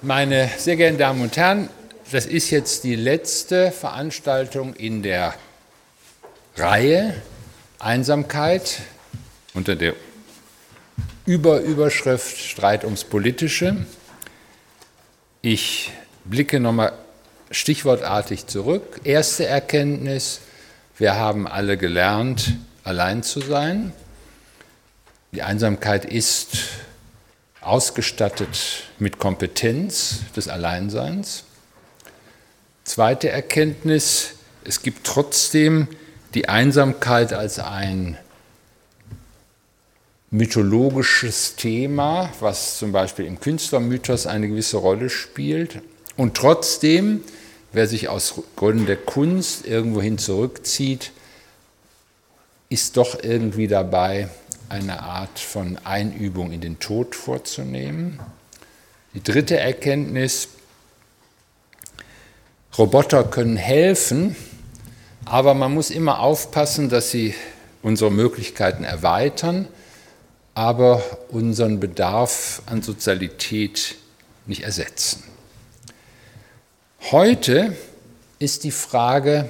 Meine sehr geehrten Damen und Herren, das ist jetzt die letzte Veranstaltung in der Reihe Einsamkeit unter der Überüberschrift Streit ums Politische. Ich blicke nochmal stichwortartig zurück. Erste Erkenntnis, wir haben alle gelernt, allein zu sein. Die Einsamkeit ist ausgestattet mit Kompetenz des Alleinseins. Zweite Erkenntnis, es gibt trotzdem die Einsamkeit als ein mythologisches Thema, was zum Beispiel im Künstlermythos eine gewisse Rolle spielt. Und trotzdem, wer sich aus Gründen der Kunst irgendwohin zurückzieht, ist doch irgendwie dabei, eine Art von Einübung in den Tod vorzunehmen. Die dritte Erkenntnis, Roboter können helfen, aber man muss immer aufpassen, dass sie unsere Möglichkeiten erweitern, aber unseren Bedarf an Sozialität nicht ersetzen. Heute ist die Frage,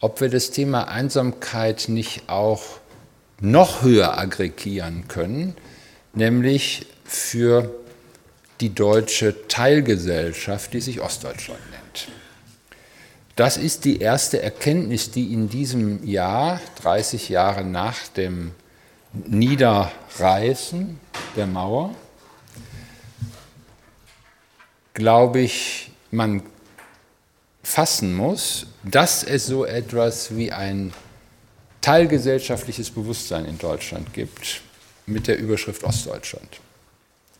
ob wir das Thema Einsamkeit nicht auch noch höher aggregieren können, nämlich für die deutsche Teilgesellschaft, die sich Ostdeutschland nennt. Das ist die erste Erkenntnis, die in diesem Jahr, 30 Jahre nach dem Niederreißen der Mauer, glaube ich, man fassen muss, dass es so etwas wie ein teilgesellschaftliches Bewusstsein in Deutschland gibt mit der Überschrift Ostdeutschland.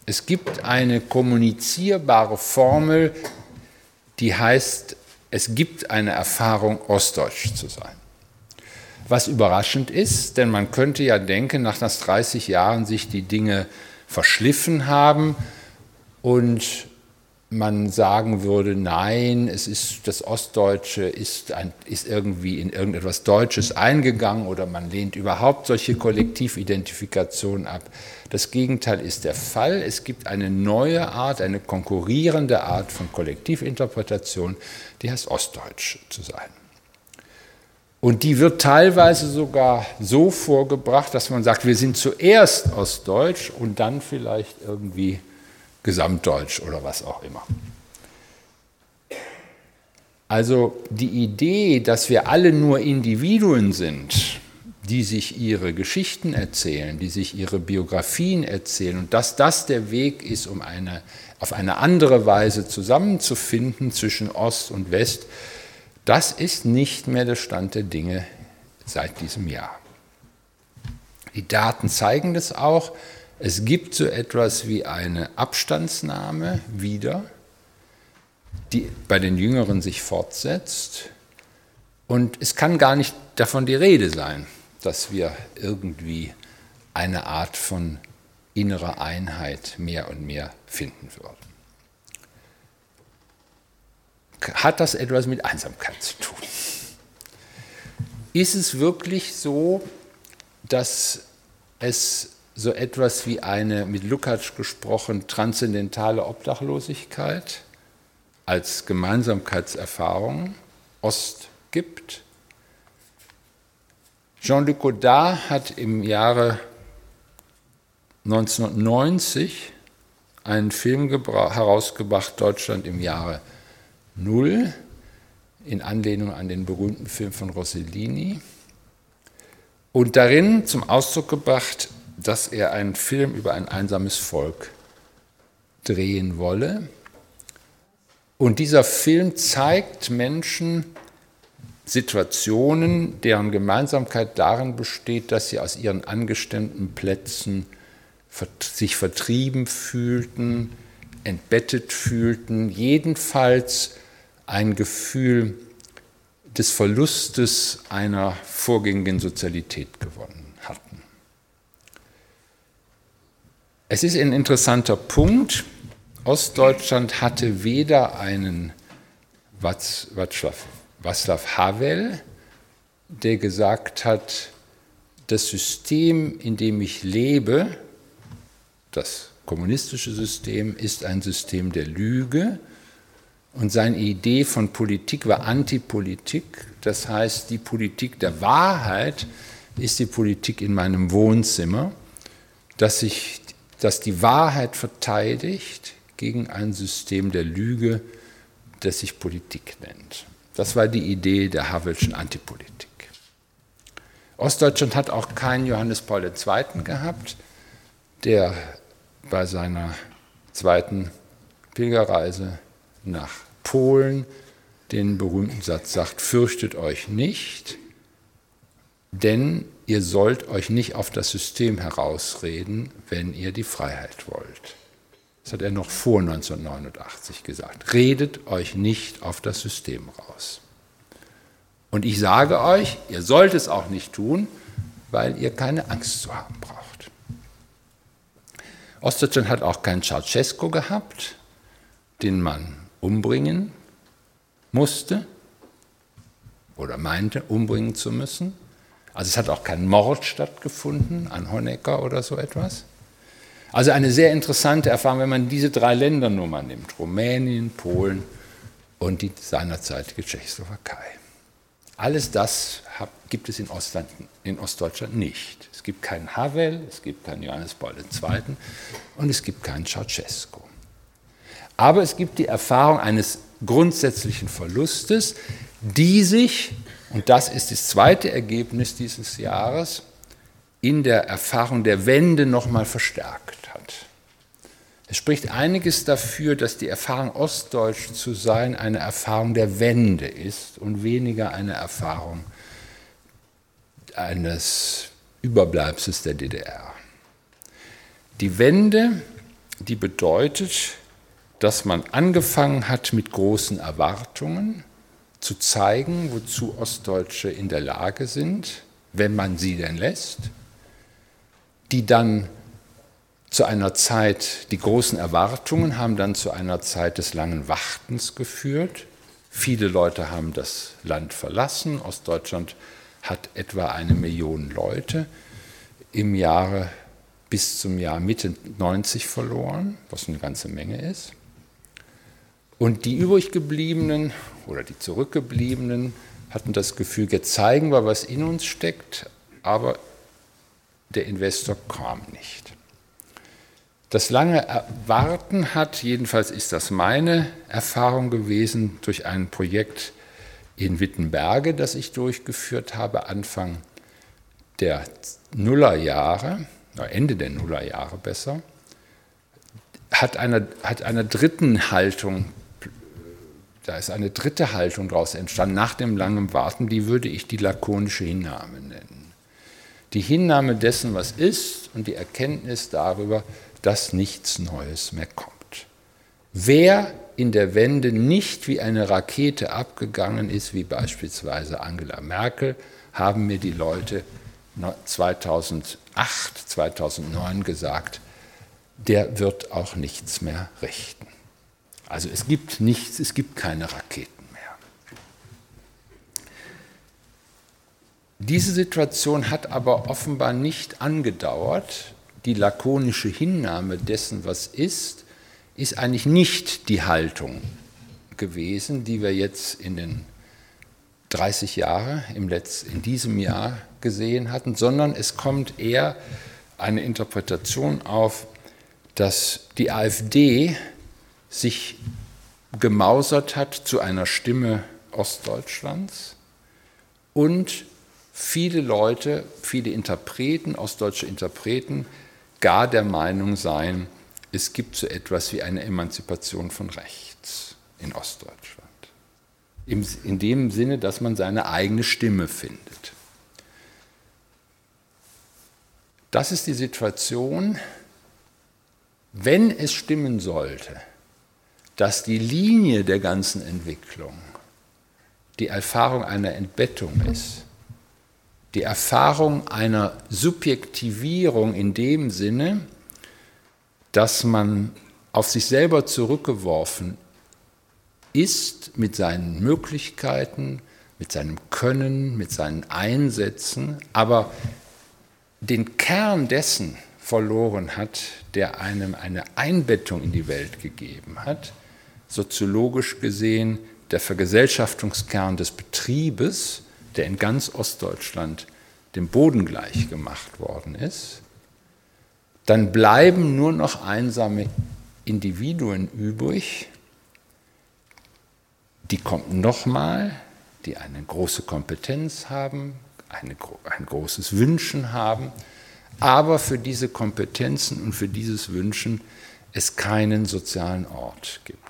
Es gibt eine kommunizierbare Formel, die heißt, es gibt eine Erfahrung, ostdeutsch zu sein. Was überraschend ist, denn man könnte ja denken, nach 30 Jahren sich die Dinge verschliffen haben und man sagen würde, nein, es ist das Ostdeutsche ist, ein, ist irgendwie in irgendetwas Deutsches eingegangen oder man lehnt überhaupt solche Kollektividentifikationen ab. Das Gegenteil ist der Fall. Es gibt eine neue Art, eine konkurrierende Art von Kollektivinterpretation, die heißt Ostdeutsch zu sein. Und die wird teilweise sogar so vorgebracht, dass man sagt, wir sind zuerst Ostdeutsch und dann vielleicht irgendwie Gesamtdeutsch oder was auch immer. Also die Idee, dass wir alle nur Individuen sind, die sich ihre Geschichten erzählen, die sich ihre Biografien erzählen und dass das der Weg ist, um eine, auf eine andere Weise zusammenzufinden zwischen Ost und West, das ist nicht mehr der Stand der Dinge seit diesem Jahr. Die Daten zeigen das auch. Es gibt so etwas wie eine Abstandsnahme wieder, die bei den Jüngeren sich fortsetzt. Und es kann gar nicht davon die Rede sein, dass wir irgendwie eine Art von innerer Einheit mehr und mehr finden würden. Hat das etwas mit Einsamkeit zu tun? Ist es wirklich so, dass es so etwas wie eine, mit Lukács gesprochen, transzendentale Obdachlosigkeit als Gemeinsamkeitserfahrung Ost gibt. Jean-Luc Godard hat im Jahre 1990 einen Film herausgebracht, Deutschland im Jahre Null, in Anlehnung an den berühmten Film von Rossellini, und darin zum Ausdruck gebracht, dass er einen Film über ein einsames Volk drehen wolle. Und dieser Film zeigt Menschen Situationen, deren Gemeinsamkeit darin besteht, dass sie aus ihren angestemmten Plätzen sich vertrieben fühlten, entbettet fühlten, jedenfalls ein Gefühl des Verlustes einer vorgängigen Sozialität gewonnen. Es ist ein interessanter Punkt. Ostdeutschland hatte weder einen Václav, Havel, der gesagt hat, das System, in dem ich lebe, das kommunistische System ist ein System der Lüge und seine Idee von Politik war Antipolitik, das heißt die Politik der Wahrheit ist die Politik in meinem Wohnzimmer, dass, ich, dass die Wahrheit verteidigt gegen ein System der Lüge, das sich Politik nennt. Das war die Idee der Havelschen Antipolitik. Ostdeutschland hat auch keinen Johannes Paul II. gehabt, der bei seiner zweiten Pilgerreise nach Polen den berühmten Satz sagt, fürchtet euch nicht, denn ihr sollt euch nicht auf das System herausreden, wenn ihr die Freiheit wollt. Das hat er noch vor 1989 gesagt. Redet euch nicht auf das System raus. Und ich sage euch, ihr sollt es auch nicht tun, weil ihr keine Angst zu haben braucht. Ostdeutschland hat auch keinen Ceausescu gehabt, den man umbringen musste oder meinte, umbringen zu müssen. Also es hat auch kein Mord stattgefunden an Honecker oder so etwas. Also eine sehr interessante Erfahrung, wenn man diese drei Länder nur mal nimmt, Rumänien, Polen und die seinerzeitige Tschechoslowakei. Alles das gibt es in, Ostland, in, Ostdeutschland nicht. Es gibt keinen Havel, es gibt keinen Johannes Paul II. und es gibt keinen Ceausescu. Aber es gibt die Erfahrung eines grundsätzlichen Verlustes, die sich, und das ist das zweite Ergebnis dieses Jahres, in der Erfahrung der Wende nochmal verstärkt hat. Es spricht einiges dafür, dass die Erfahrung ostdeutsch zu sein eine Erfahrung der Wende ist und weniger eine Erfahrung eines Überbleibsels der DDR. Die Wende, die bedeutet, dass man angefangen hat mit großen Erwartungen zu zeigen, wozu Ostdeutsche in der Lage sind, wenn man sie denn lässt, die dann zu einer Zeit, die großen Erwartungen haben dann zu einer Zeit des langen Wartens geführt. Viele Leute haben das Land verlassen. Ostdeutschland hat etwa eine Million Leute im Jahre bis zum Jahr Mitte 90 verloren, was eine ganze Menge ist. Und die übrig gebliebenen oder die zurückgebliebenen hatten das Gefühl, jetzt zeigen wir, was in uns steckt, aber der Investor kam nicht. Das lange Warten hat, jedenfalls ist das meine Erfahrung gewesen, durch ein Projekt in Wittenberge, das ich durchgeführt habe, Anfang der Nullerjahre, Ende der Nullerjahre besser, hat einer, hat einer dritten Haltung da ist eine dritte Haltung daraus entstanden, nach dem langen Warten, die würde ich die lakonische Hinnahme nennen. Die Hinnahme dessen, was ist und die Erkenntnis darüber, dass nichts Neues mehr kommt. Wer in der Wende nicht wie eine Rakete abgegangen ist, wie beispielsweise Angela Merkel, haben mir die Leute 2008, 2009 gesagt, der wird auch nichts mehr richten. Also es gibt nichts, es gibt keine Raketen mehr. Diese Situation hat aber offenbar nicht angedauert. Die lakonische Hinnahme dessen, was ist, ist eigentlich nicht die Haltung gewesen, die wir jetzt in den 30 Jahren im Letz-, in diesem Jahr gesehen hatten, sondern es kommt eher eine Interpretation auf, dass die AfD sich gemausert hat zu einer Stimme Ostdeutschlands und viele Leute, viele Interpreten, ostdeutsche Interpreten, gar der Meinung seien, es gibt so etwas wie eine Emanzipation von rechts in Ostdeutschland. In dem Sinne, dass man seine eigene Stimme findet. Das ist die Situation, wenn es stimmen sollte, dass die Linie der ganzen Entwicklung die Erfahrung einer Entbettung ist, die Erfahrung einer Subjektivierung in dem Sinne, dass man auf sich selber zurückgeworfen ist mit seinen Möglichkeiten, mit seinem Können, mit seinen Einsätzen, aber den Kern dessen verloren hat, der einem eine Einbettung in die Welt gegeben hat, soziologisch gesehen der Vergesellschaftungskern des Betriebes, der in ganz Ostdeutschland dem Boden gleich gemacht worden ist, dann bleiben nur noch einsame Individuen übrig, die kommen nochmal, die eine große Kompetenz haben, eine, ein großes Wünschen haben, aber für diese Kompetenzen und für dieses Wünschen es keinen sozialen Ort gibt.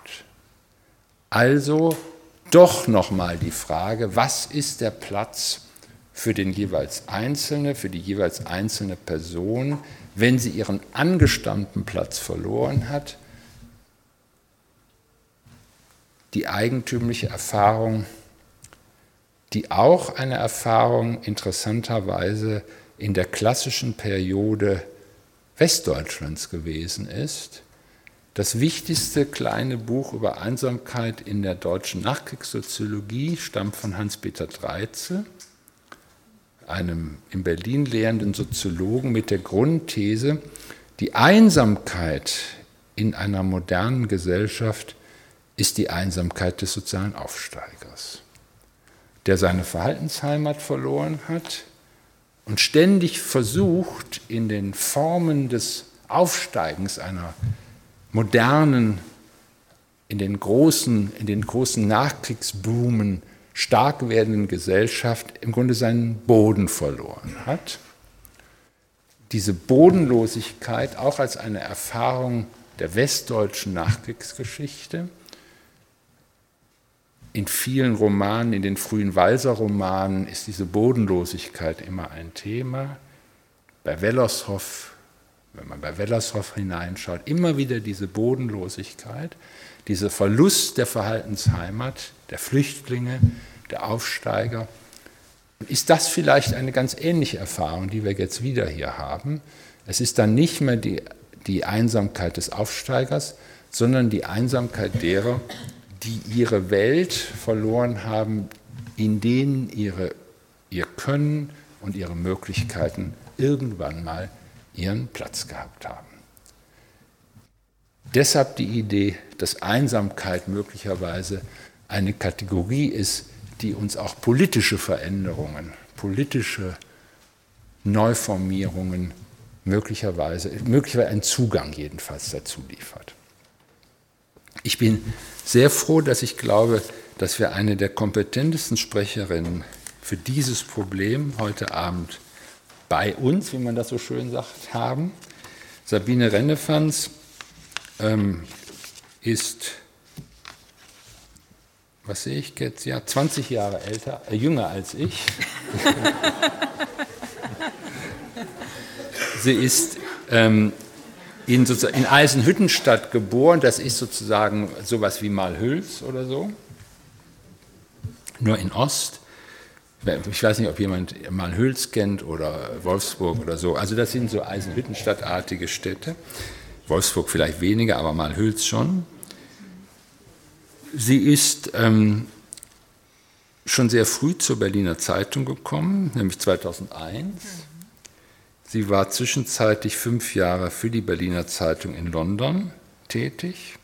Also doch nochmal die Frage, was ist der Platz für den jeweils Einzelne, für die jeweils einzelne Person, wenn sie ihren angestammten Platz verloren hat, die eigentümliche Erfahrung, die auch eine Erfahrung interessanterweise in der klassischen Periode Westdeutschlands gewesen ist. Das wichtigste kleine Buch über Einsamkeit in der deutschen Nachkriegssoziologie stammt von Hans-Peter Dreizel, einem in Berlin lehrenden Soziologen mit der Grundthese, die Einsamkeit in einer modernen Gesellschaft ist die Einsamkeit des sozialen Aufsteigers, der seine Verhaltensheimat verloren hat und ständig versucht, in den Formen des Aufsteigens einer modernen, in den großen, in den großen Nachkriegsboomen stark werdenden Gesellschaft im Grunde seinen Boden verloren hat. Diese Bodenlosigkeit auch als eine Erfahrung der westdeutschen Nachkriegsgeschichte in vielen Romanen, in den frühen Walser-Romanen ist diese Bodenlosigkeit immer ein Thema. Bei Wellershoff, wenn man bei Wellershoff hineinschaut, immer wieder diese Bodenlosigkeit, dieser Verlust der Verhaltensheimat, der Flüchtlinge, der Aufsteiger. Ist das vielleicht eine ganz ähnliche Erfahrung, die wir jetzt wieder hier haben? Es ist dann nicht mehr die, die Einsamkeit des Aufsteigers, sondern die Einsamkeit derer, die ihre Welt verloren haben, in denen ihre, ihr Können und ihre Möglichkeiten irgendwann mal ihren Platz gehabt haben. Deshalb die Idee, dass Einsamkeit möglicherweise eine Kategorie ist, die uns auch politische Veränderungen, politische Neuformierungen möglicherweise, möglicherweise einen Zugang jedenfalls dazu liefert. Ich bin sehr froh, dass ich glaube, dass wir eine der kompetentesten Sprecherinnen für dieses Problem heute Abend bei uns, wie man das so schön sagt, haben. Sabine Rennefanz ähm, ist, was sehe ich jetzt, ja, 20 Jahre älter, äh, jünger als ich. Sie ist ähm, in, in Eisenhüttenstadt geboren. Das ist sozusagen sowas wie Malhüls oder so. Nur in Ost. Ich weiß nicht, ob jemand Malhüls kennt oder Wolfsburg oder so. Also das sind so Eisenhüttenstadtartige Städte. Wolfsburg vielleicht weniger, aber Malhüls schon. Sie ist ähm, schon sehr früh zur Berliner Zeitung gekommen, nämlich 2001. Sie war zwischenzeitlich fünf Jahre für die Berliner Zeitung in London tätig,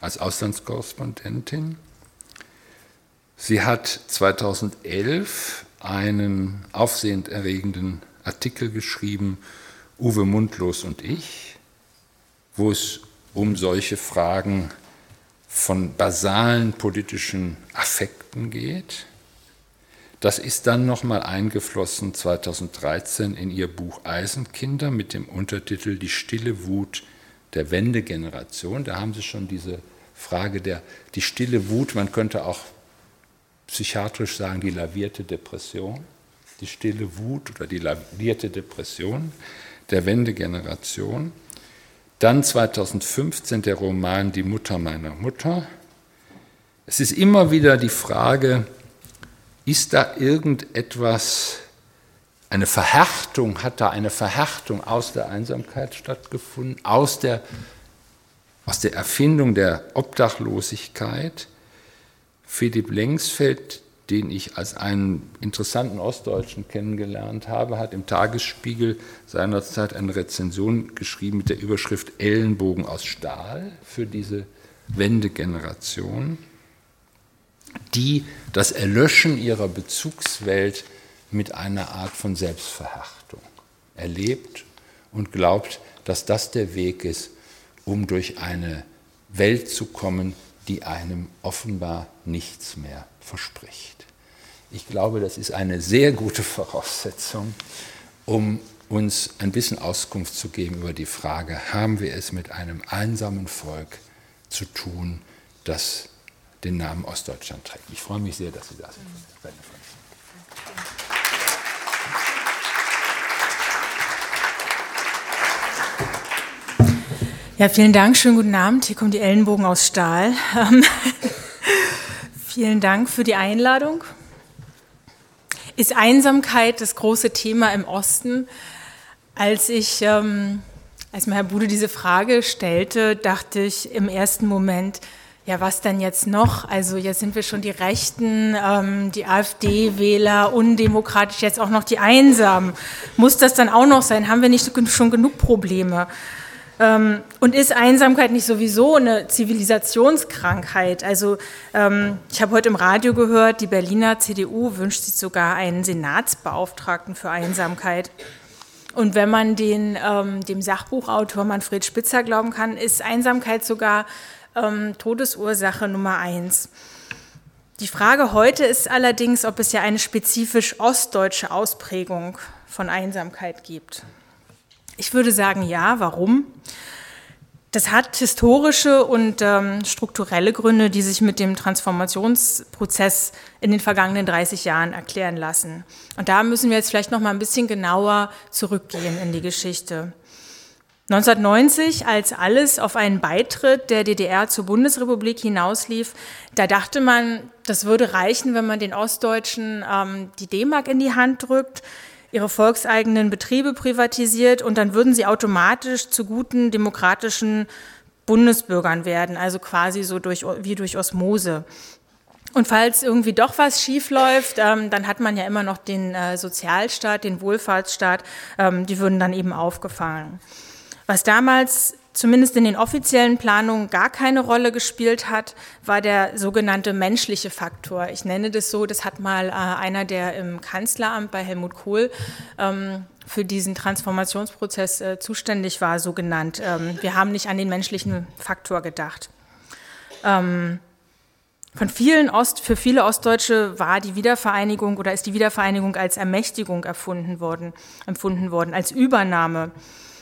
als Auslandskorrespondentin. Sie hat 2011 einen aufsehenderregenden Artikel geschrieben, Uwe Mundlos und ich, wo es um solche Fragen von basalen politischen Affekten geht. Das ist dann nochmal eingeflossen 2013 in ihr Buch Eisenkinder mit dem Untertitel Die stille Wut der Wendegeneration. Da haben Sie schon diese Frage der, die stille Wut, man könnte auch psychiatrisch sagen, die lavierte Depression, die stille Wut oder die lavierte Depression der Wendegeneration. Dann 2015 der Roman Die Mutter meiner Mutter. Es ist immer wieder die Frage, ist da irgendetwas, eine Verhärtung, hat da eine Verhärtung aus der Einsamkeit stattgefunden, aus der, aus der Erfindung der Obdachlosigkeit? Philipp Lengsfeld den ich als einen interessanten Ostdeutschen kennengelernt habe, hat im Tagesspiegel seinerzeit eine Rezension geschrieben mit der Überschrift Ellenbogen aus Stahl für diese Wendegeneration, die das Erlöschen ihrer Bezugswelt mit einer Art von Selbstverhärtung erlebt und glaubt, dass das der Weg ist, um durch eine Welt zu kommen, die einem offenbar nichts mehr verspricht. Ich glaube, das ist eine sehr gute Voraussetzung, um uns ein bisschen Auskunft zu geben über die Frage, haben wir es mit einem einsamen Volk zu tun, das den Namen Ostdeutschland trägt. Ich freue mich sehr, dass Sie da sind. Ja, vielen Dank, schönen guten Abend. Hier kommen die Ellenbogen aus Stahl. Ähm, vielen Dank für die Einladung. Ist Einsamkeit das große Thema im Osten? Als ich, ähm, als mir Herr Bude diese Frage stellte, dachte ich im ersten Moment, ja, was denn jetzt noch? Also jetzt sind wir schon die Rechten, ähm, die AfD-Wähler, undemokratisch, jetzt auch noch die Einsamen. Muss das dann auch noch sein? Haben wir nicht schon genug Probleme? Ähm, und ist Einsamkeit nicht sowieso eine Zivilisationskrankheit? Also ähm, ich habe heute im Radio gehört, die Berliner CDU wünscht sich sogar einen Senatsbeauftragten für Einsamkeit. Und wenn man den, ähm, dem Sachbuchautor Manfred Spitzer glauben kann, ist Einsamkeit sogar ähm, Todesursache Nummer eins. Die Frage heute ist allerdings, ob es ja eine spezifisch ostdeutsche Ausprägung von Einsamkeit gibt. Ich würde sagen ja. Warum? Das hat historische und ähm, strukturelle Gründe, die sich mit dem Transformationsprozess in den vergangenen 30 Jahren erklären lassen. Und da müssen wir jetzt vielleicht noch mal ein bisschen genauer zurückgehen in die Geschichte. 1990, als alles auf einen Beitritt der DDR zur Bundesrepublik hinauslief, da dachte man, das würde reichen, wenn man den Ostdeutschen ähm, die D-Mark in die Hand drückt ihre volkseigenen Betriebe privatisiert und dann würden sie automatisch zu guten demokratischen Bundesbürgern werden, also quasi so durch, wie durch Osmose. Und falls irgendwie doch was schief läuft, ähm, dann hat man ja immer noch den äh, Sozialstaat, den Wohlfahrtsstaat, ähm, die würden dann eben aufgefangen. Was damals zumindest in den offiziellen Planungen gar keine Rolle gespielt hat, war der sogenannte menschliche Faktor. Ich nenne das so, das hat mal äh, einer, der im Kanzleramt bei Helmut Kohl ähm, für diesen Transformationsprozess äh, zuständig war, so genannt. Ähm, wir haben nicht an den menschlichen Faktor gedacht. Ähm, von vielen Ost, für viele Ostdeutsche war die Wiedervereinigung oder ist die Wiedervereinigung als Ermächtigung erfunden worden, empfunden worden, als Übernahme.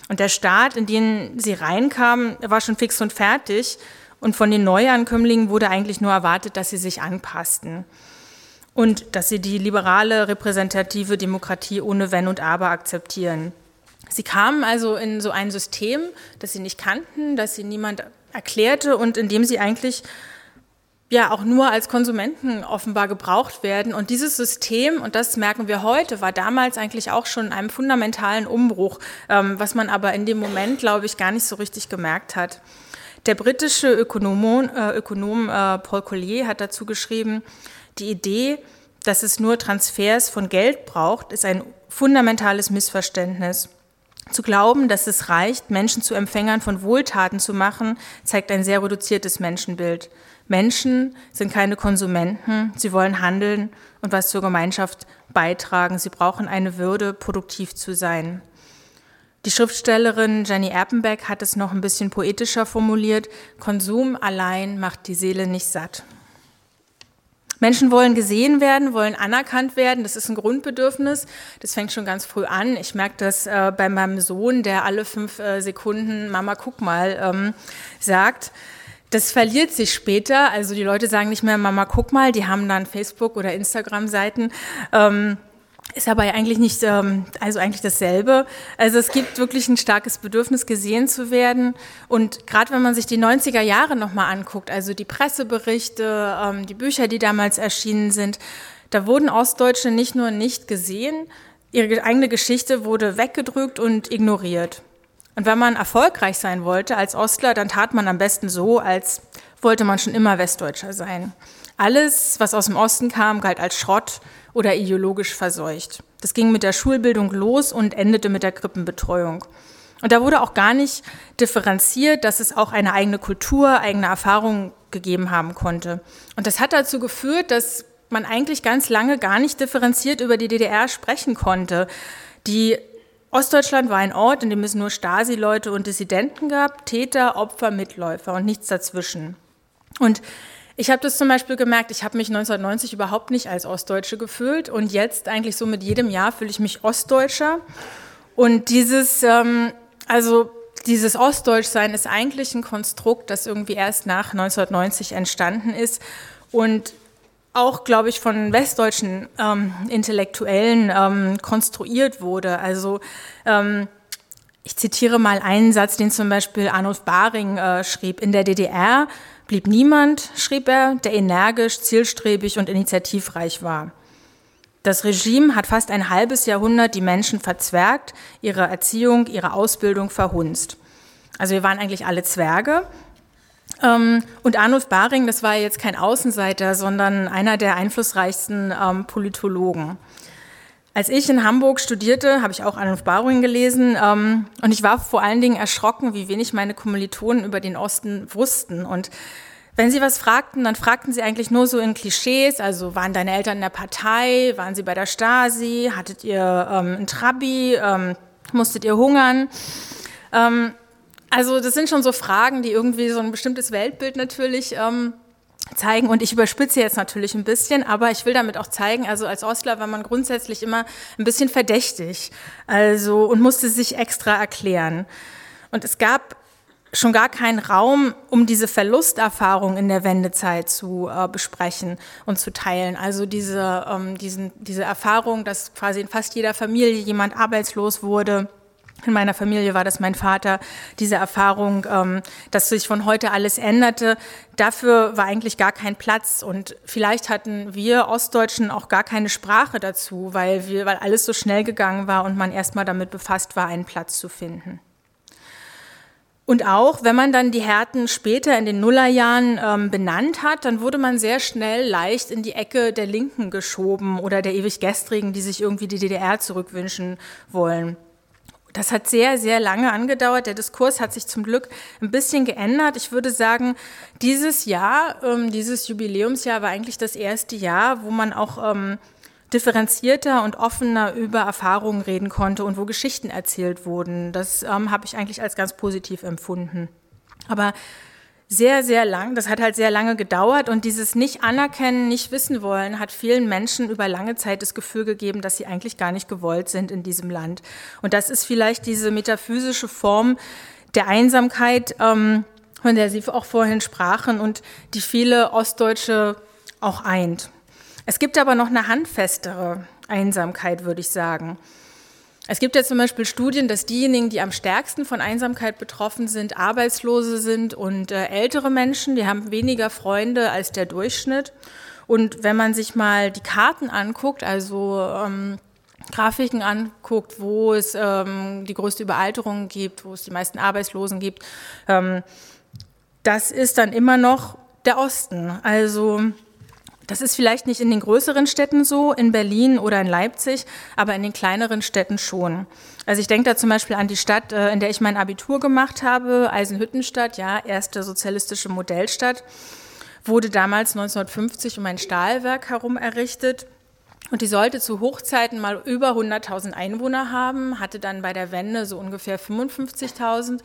Und der Staat, in den sie reinkamen, war schon fix und fertig. Und von den Neuankömmlingen wurde eigentlich nur erwartet, dass sie sich anpassten und dass sie die liberale repräsentative Demokratie ohne Wenn und Aber akzeptieren. Sie kamen also in so ein System, das sie nicht kannten, das sie niemand erklärte und in dem sie eigentlich ja auch nur als Konsumenten offenbar gebraucht werden. Und dieses System, und das merken wir heute, war damals eigentlich auch schon in einem fundamentalen Umbruch, ähm, was man aber in dem Moment, glaube ich, gar nicht so richtig gemerkt hat. Der britische Ökonom, äh, Ökonom äh, Paul Collier hat dazu geschrieben, die Idee, dass es nur Transfers von Geld braucht, ist ein fundamentales Missverständnis. Zu glauben, dass es reicht, Menschen zu Empfängern von Wohltaten zu machen, zeigt ein sehr reduziertes Menschenbild. Menschen sind keine Konsumenten, sie wollen handeln und was zur Gemeinschaft beitragen. Sie brauchen eine Würde, produktiv zu sein. Die Schriftstellerin Jenny Erpenbeck hat es noch ein bisschen poetischer formuliert. Konsum allein macht die Seele nicht satt. Menschen wollen gesehen werden, wollen anerkannt werden. Das ist ein Grundbedürfnis. Das fängt schon ganz früh an. Ich merke das äh, bei meinem Sohn, der alle fünf äh, Sekunden Mama, guck mal ähm, sagt. Das verliert sich später. Also die Leute sagen nicht mehr, Mama, guck mal, die haben dann Facebook- oder Instagram-Seiten. Ähm, ist aber eigentlich nicht, ähm, also eigentlich dasselbe. Also es gibt wirklich ein starkes Bedürfnis, gesehen zu werden. Und gerade wenn man sich die 90er Jahre nochmal anguckt, also die Presseberichte, ähm, die Bücher, die damals erschienen sind, da wurden Ostdeutsche nicht nur nicht gesehen, ihre eigene Geschichte wurde weggedrückt und ignoriert. Und wenn man erfolgreich sein wollte als Ostler, dann tat man am besten so, als wollte man schon immer Westdeutscher sein. Alles, was aus dem Osten kam, galt als Schrott oder ideologisch verseucht. Das ging mit der Schulbildung los und endete mit der Krippenbetreuung. Und da wurde auch gar nicht differenziert, dass es auch eine eigene Kultur, eigene Erfahrung gegeben haben konnte. Und das hat dazu geführt, dass man eigentlich ganz lange gar nicht differenziert über die DDR sprechen konnte. Die Ostdeutschland war ein Ort, in dem es nur Stasi-Leute und Dissidenten gab, Täter, Opfer, Mitläufer und nichts dazwischen. Und ich habe das zum Beispiel gemerkt, ich habe mich 1990 überhaupt nicht als Ostdeutsche gefühlt und jetzt eigentlich so mit jedem Jahr fühle ich mich Ostdeutscher. Und dieses, ähm, also dieses Ostdeutschsein ist eigentlich ein Konstrukt, das irgendwie erst nach 1990 entstanden ist und auch, glaube ich, von westdeutschen ähm, Intellektuellen ähm, konstruiert wurde. Also ähm, ich zitiere mal einen Satz, den zum Beispiel Arnulf Baring äh, schrieb. In der DDR blieb niemand, schrieb er, der energisch, zielstrebig und initiativreich war. Das Regime hat fast ein halbes Jahrhundert die Menschen verzwergt, ihre Erziehung, ihre Ausbildung verhunzt. Also wir waren eigentlich alle Zwerge. Ähm, und Arnulf Baring, das war jetzt kein Außenseiter, sondern einer der einflussreichsten ähm, Politologen. Als ich in Hamburg studierte, habe ich auch Arnulf Baring gelesen ähm, und ich war vor allen Dingen erschrocken, wie wenig meine Kommilitonen über den Osten wussten. Und wenn sie was fragten, dann fragten sie eigentlich nur so in Klischees, also waren deine Eltern in der Partei, waren sie bei der Stasi, hattet ihr ähm, ein Trabi, ähm, musstet ihr hungern? Also das sind schon so Fragen, die irgendwie so ein bestimmtes Weltbild natürlich ähm, zeigen. Und ich überspitze jetzt natürlich ein bisschen, aber ich will damit auch zeigen, also als Ostler war man grundsätzlich immer ein bisschen verdächtig. Also und musste sich extra erklären. Und es gab schon gar keinen Raum, um diese Verlusterfahrung in der Wendezeit zu äh, besprechen und zu teilen. Also diese, ähm, diesen, diese Erfahrung, dass quasi in fast jeder Familie jemand arbeitslos wurde, in meiner Familie war das mein Vater, diese Erfahrung, ähm, dass sich von heute alles änderte. Dafür war eigentlich gar kein Platz und vielleicht hatten wir Ostdeutschen auch gar keine Sprache dazu, weil, wir, weil alles so schnell gegangen war und man erstmal damit befasst war, einen Platz zu finden. Und auch, wenn man dann die Härten später in den Nullerjahren ähm, benannt hat, dann wurde man sehr schnell leicht in die Ecke der Linken geschoben oder der ewig Gestrigen, die sich irgendwie die DDR zurückwünschen wollen. Das hat sehr, sehr lange angedauert. Der Diskurs hat sich zum Glück ein bisschen geändert. Ich würde sagen, dieses Jahr, ähm, dieses Jubiläumsjahr war eigentlich das erste Jahr, wo man auch ähm, differenzierter und offener über Erfahrungen reden konnte und wo Geschichten erzählt wurden. Das ähm, habe ich eigentlich als ganz positiv empfunden. Aber sehr, sehr lang. Das hat halt sehr lange gedauert und dieses nicht anerkennen, nicht wissen wollen, hat vielen Menschen über lange Zeit das Gefühl gegeben, dass sie eigentlich gar nicht gewollt sind in diesem Land. Und das ist vielleicht diese metaphysische Form der Einsamkeit, ähm, von der Sie auch vorhin sprachen und die viele Ostdeutsche auch eint. Es gibt aber noch eine handfestere Einsamkeit, würde ich sagen. Es gibt ja zum Beispiel Studien, dass diejenigen, die am stärksten von Einsamkeit betroffen sind, Arbeitslose sind und äh, ältere Menschen, die haben weniger Freunde als der Durchschnitt. Und wenn man sich mal die Karten anguckt, also ähm, Grafiken anguckt, wo es ähm, die größte Überalterung gibt, wo es die meisten Arbeitslosen gibt, ähm, das ist dann immer noch der Osten. Also das ist vielleicht nicht in den größeren Städten so, in Berlin oder in Leipzig, aber in den kleineren Städten schon. Also ich denke da zum Beispiel an die Stadt, äh, in der ich mein Abitur gemacht habe, Eisenhüttenstadt, ja, erste sozialistische Modellstadt, wurde damals 1950 um ein Stahlwerk herum errichtet. Und die sollte zu Hochzeiten mal über 100.000 Einwohner haben, hatte dann bei der Wende so ungefähr 55.000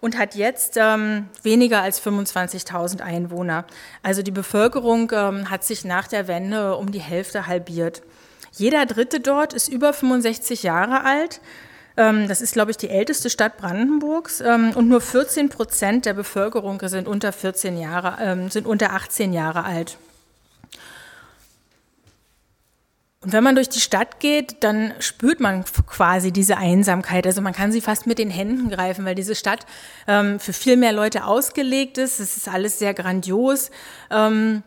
und hat jetzt ähm, weniger als 25.000 Einwohner. Also die Bevölkerung ähm, hat sich nach der Wende um die Hälfte halbiert. Jeder Dritte dort ist über 65 Jahre alt. Ähm, das ist, glaube ich, die älteste Stadt Brandenburgs. Ähm, und nur 14 Prozent der Bevölkerung sind unter 14 Jahre, ähm, sind unter 18 Jahre alt. Und wenn man durch die Stadt geht, dann spürt man quasi diese Einsamkeit. Also man kann sie fast mit den Händen greifen, weil diese Stadt ähm, für viel mehr Leute ausgelegt ist. Es ist alles sehr grandios. Ähm,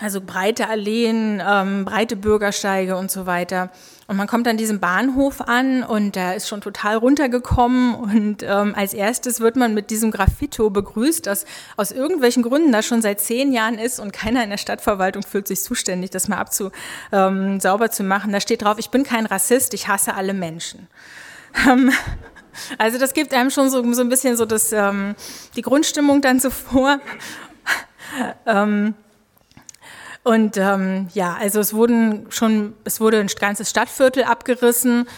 also breite Alleen, ähm, breite Bürgersteige und so weiter. Und man kommt an diesem Bahnhof an und der ist schon total runtergekommen und ähm, als erstes wird man mit diesem Graffito begrüßt, das aus irgendwelchen Gründen da schon seit zehn Jahren ist und keiner in der Stadtverwaltung fühlt sich zuständig, das mal abzu, ähm, sauber zu machen. Da steht drauf, ich bin kein Rassist, ich hasse alle Menschen. Ähm, also das gibt einem schon so, so ein bisschen so das, ähm, die Grundstimmung dann so vor. ähm, und ähm, ja, also es wurden schon, es wurde ein ganzes Stadtviertel abgerissen.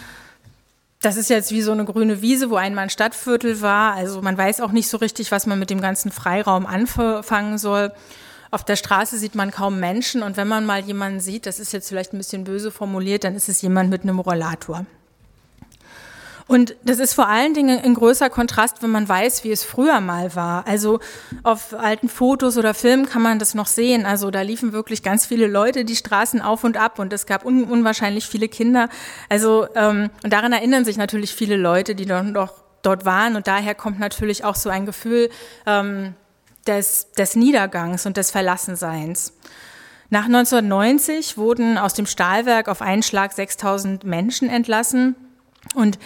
Das ist jetzt wie so eine grüne Wiese, wo einmal ein Stadtviertel war. Also man weiß auch nicht so richtig, was man mit dem ganzen Freiraum anfangen soll. Auf der Straße sieht man kaum Menschen und wenn man mal jemanden sieht, das ist jetzt vielleicht ein bisschen böse formuliert, dann ist es jemand mit einem Rollator. Und das ist vor allen Dingen ein größer Kontrast, wenn man weiß, wie es früher mal war. Also auf alten Fotos oder Filmen kann man das noch sehen. Also da liefen wirklich ganz viele Leute die Straßen auf und ab und es gab un unwahrscheinlich viele Kinder. Also ähm, und daran erinnern sich natürlich viele Leute, die dann doch dort waren. Und daher kommt natürlich auch so ein Gefühl ähm, des, des Niedergangs und des Verlassenseins. Nach 1990 wurden aus dem Stahlwerk auf einen Schlag 6000 Menschen entlassen. Und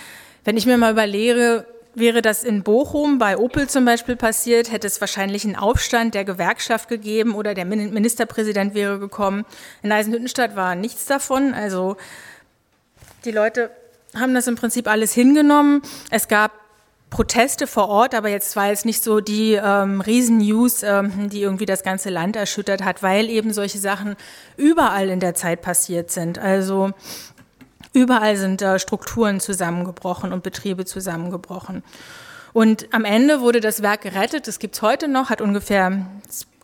wenn ich mir mal überlege, wäre das in Bochum bei Opel zum Beispiel passiert, hätte es wahrscheinlich einen Aufstand der Gewerkschaft gegeben oder der Ministerpräsident wäre gekommen. In Eisenhüttenstadt war nichts davon. Also die Leute haben das im Prinzip alles hingenommen. Es gab Proteste vor Ort, aber jetzt war es nicht so die ähm, Riesen-News, ähm, die irgendwie das ganze Land erschüttert hat, weil eben solche Sachen überall in der Zeit passiert sind. Also Überall sind äh, Strukturen zusammengebrochen und Betriebe zusammengebrochen. Und am Ende wurde das Werk gerettet. Das gibt es heute noch, hat ungefähr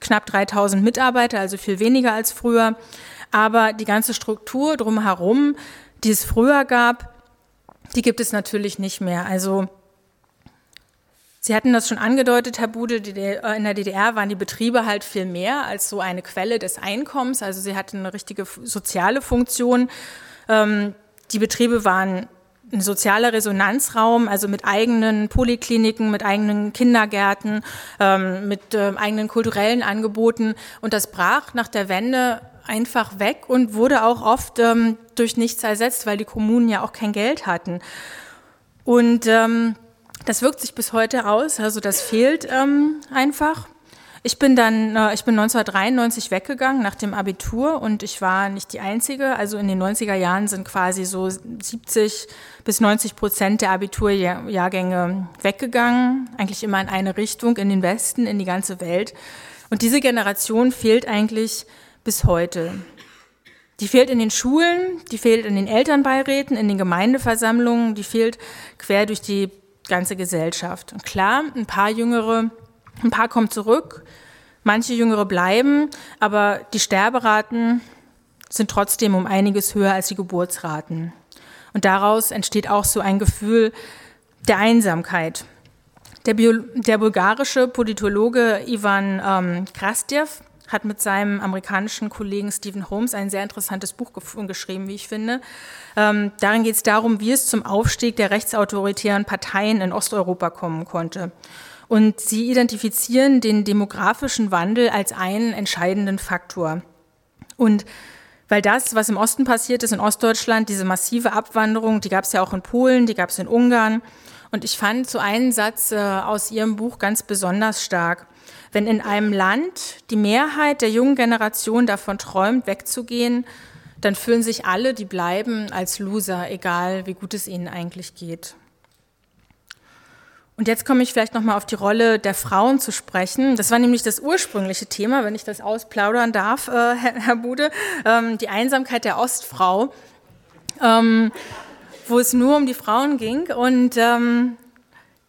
knapp 3000 Mitarbeiter, also viel weniger als früher. Aber die ganze Struktur drumherum, die es früher gab, die gibt es natürlich nicht mehr. Also Sie hatten das schon angedeutet, Herr Bude, äh, in der DDR waren die Betriebe halt viel mehr als so eine Quelle des Einkommens. Also sie hatten eine richtige soziale Funktion. Ähm, die Betriebe waren ein sozialer Resonanzraum, also mit eigenen Polikliniken, mit eigenen Kindergärten, ähm, mit äh, eigenen kulturellen Angeboten. Und das brach nach der Wende einfach weg und wurde auch oft ähm, durch nichts ersetzt, weil die Kommunen ja auch kein Geld hatten. Und ähm, das wirkt sich bis heute aus, also das fehlt ähm, einfach. Ich bin dann, äh, ich bin 1993 weggegangen nach dem Abitur und ich war nicht die Einzige. Also in den 90er Jahren sind quasi so 70 bis 90 Prozent der Abiturjahrgänge weggegangen, eigentlich immer in eine Richtung, in den Westen, in die ganze Welt. Und diese Generation fehlt eigentlich bis heute. Die fehlt in den Schulen, die fehlt in den Elternbeiräten, in den Gemeindeversammlungen, die fehlt quer durch die ganze Gesellschaft. Und klar, ein paar Jüngere ein paar kommen zurück, manche Jüngere bleiben, aber die Sterberaten sind trotzdem um einiges höher als die Geburtsraten. Und daraus entsteht auch so ein Gefühl der Einsamkeit. Der, Bio der bulgarische Politologe Ivan ähm, Krastjev hat mit seinem amerikanischen Kollegen Stephen Holmes ein sehr interessantes Buch geschrieben, wie ich finde. Ähm, darin geht es darum, wie es zum Aufstieg der rechtsautoritären Parteien in Osteuropa kommen konnte. Und sie identifizieren den demografischen Wandel als einen entscheidenden Faktor. Und weil das, was im Osten passiert ist, in Ostdeutschland, diese massive Abwanderung, die gab es ja auch in Polen, die gab es in Ungarn. Und ich fand so einen Satz äh, aus Ihrem Buch ganz besonders stark. Wenn in einem Land die Mehrheit der jungen Generation davon träumt, wegzugehen, dann fühlen sich alle, die bleiben, als Loser, egal wie gut es ihnen eigentlich geht. Und jetzt komme ich vielleicht nochmal auf die Rolle der Frauen zu sprechen. Das war nämlich das ursprüngliche Thema, wenn ich das ausplaudern darf, äh, Herr, Herr, Bude, ähm, die Einsamkeit der Ostfrau, ähm, wo es nur um die Frauen ging. Und ähm,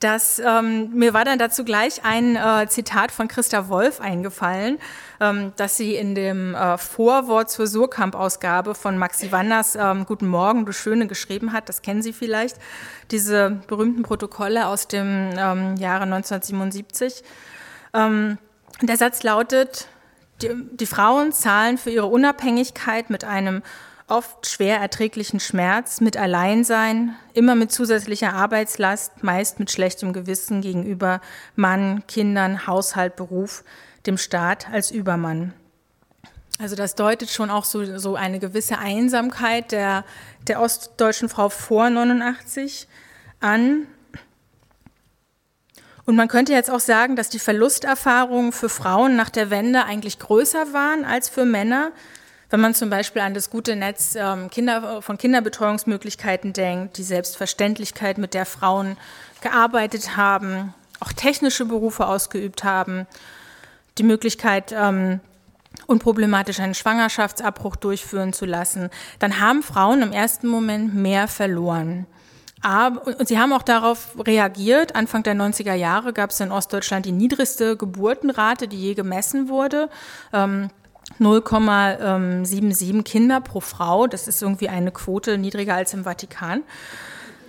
das, ähm, mir war dann dazu gleich ein äh, Zitat von Christa Wolf eingefallen, ähm, das sie in dem äh, Vorwort zur Surkamp-Ausgabe von Maxi Wanders ähm, Guten Morgen, du Schöne geschrieben hat. Das kennen Sie vielleicht, diese berühmten Protokolle aus dem ähm, Jahre 1977. Ähm, der Satz lautet, die, die Frauen zahlen für ihre Unabhängigkeit mit einem oft schwer erträglichen Schmerz, mit Alleinsein, immer mit zusätzlicher Arbeitslast, meist mit schlechtem Gewissen gegenüber Mann, Kindern, Haushalt, Beruf, dem Staat als Übermann. Also das deutet schon auch so, so eine gewisse Einsamkeit der, der ostdeutschen Frau vor 89 an. Und man könnte jetzt auch sagen, dass die Verlusterfahrungen für Frauen nach der Wende eigentlich größer waren als für Männer. Wenn man zum Beispiel an das gute Netz ähm, Kinder, von Kinderbetreuungsmöglichkeiten denkt, die Selbstverständlichkeit, mit der Frauen gearbeitet haben, auch technische Berufe ausgeübt haben, die Möglichkeit, ähm, unproblematisch einen Schwangerschaftsabbruch durchführen zu lassen, dann haben Frauen im ersten Moment mehr verloren. Aber, und sie haben auch darauf reagiert. Anfang der 90er Jahre gab es in Ostdeutschland die niedrigste Geburtenrate, die je gemessen wurde. Ähm, 0,77 Kinder pro Frau. Das ist irgendwie eine Quote niedriger als im Vatikan.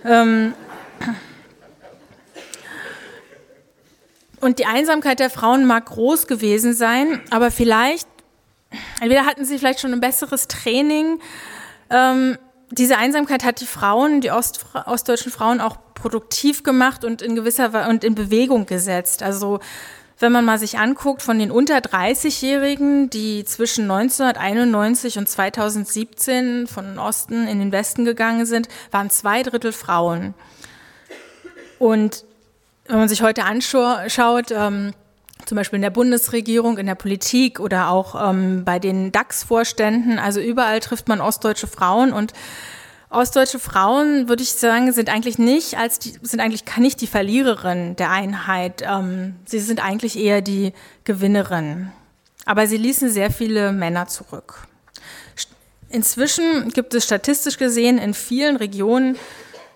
Ähm, und die Einsamkeit der Frauen mag groß gewesen sein, aber vielleicht, entweder hatten sie vielleicht schon ein besseres Training. Ähm, diese Einsamkeit hat die Frauen, die Ost, ostdeutschen Frauen auch produktiv gemacht und in gewisser und in Bewegung gesetzt. Also wenn man mal sich anguckt, von den unter 30-Jährigen, die zwischen 1991 und 2017 von Osten in den Westen gegangen sind, waren zwei Drittel Frauen. Und wenn man sich heute anschaut, ähm, zum Beispiel in der Bundesregierung, in der Politik oder auch ähm, bei den DAX-Vorständen, also überall trifft man ostdeutsche Frauen und Ostdeutsche Frauen, würde ich sagen, sind eigentlich nicht als die, sind eigentlich nicht die Verliererin der Einheit. Ähm, sie sind eigentlich eher die Gewinnerin. Aber sie ließen sehr viele Männer zurück. Inzwischen gibt es statistisch gesehen in vielen Regionen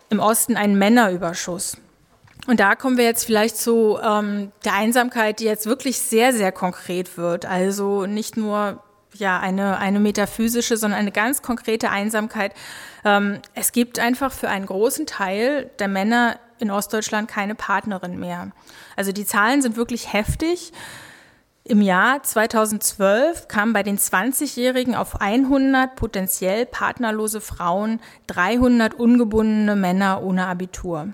im Osten einen Männerüberschuss. Und da kommen wir jetzt vielleicht zu ähm, der Einsamkeit, die jetzt wirklich sehr, sehr konkret wird. Also nicht nur ja, eine, eine metaphysische, sondern eine ganz konkrete Einsamkeit. Ähm, es gibt einfach für einen großen Teil der Männer in Ostdeutschland keine Partnerin mehr. Also die Zahlen sind wirklich heftig. Im Jahr 2012 kamen bei den 20-Jährigen auf 100 potenziell partnerlose Frauen 300 ungebundene Männer ohne Abitur.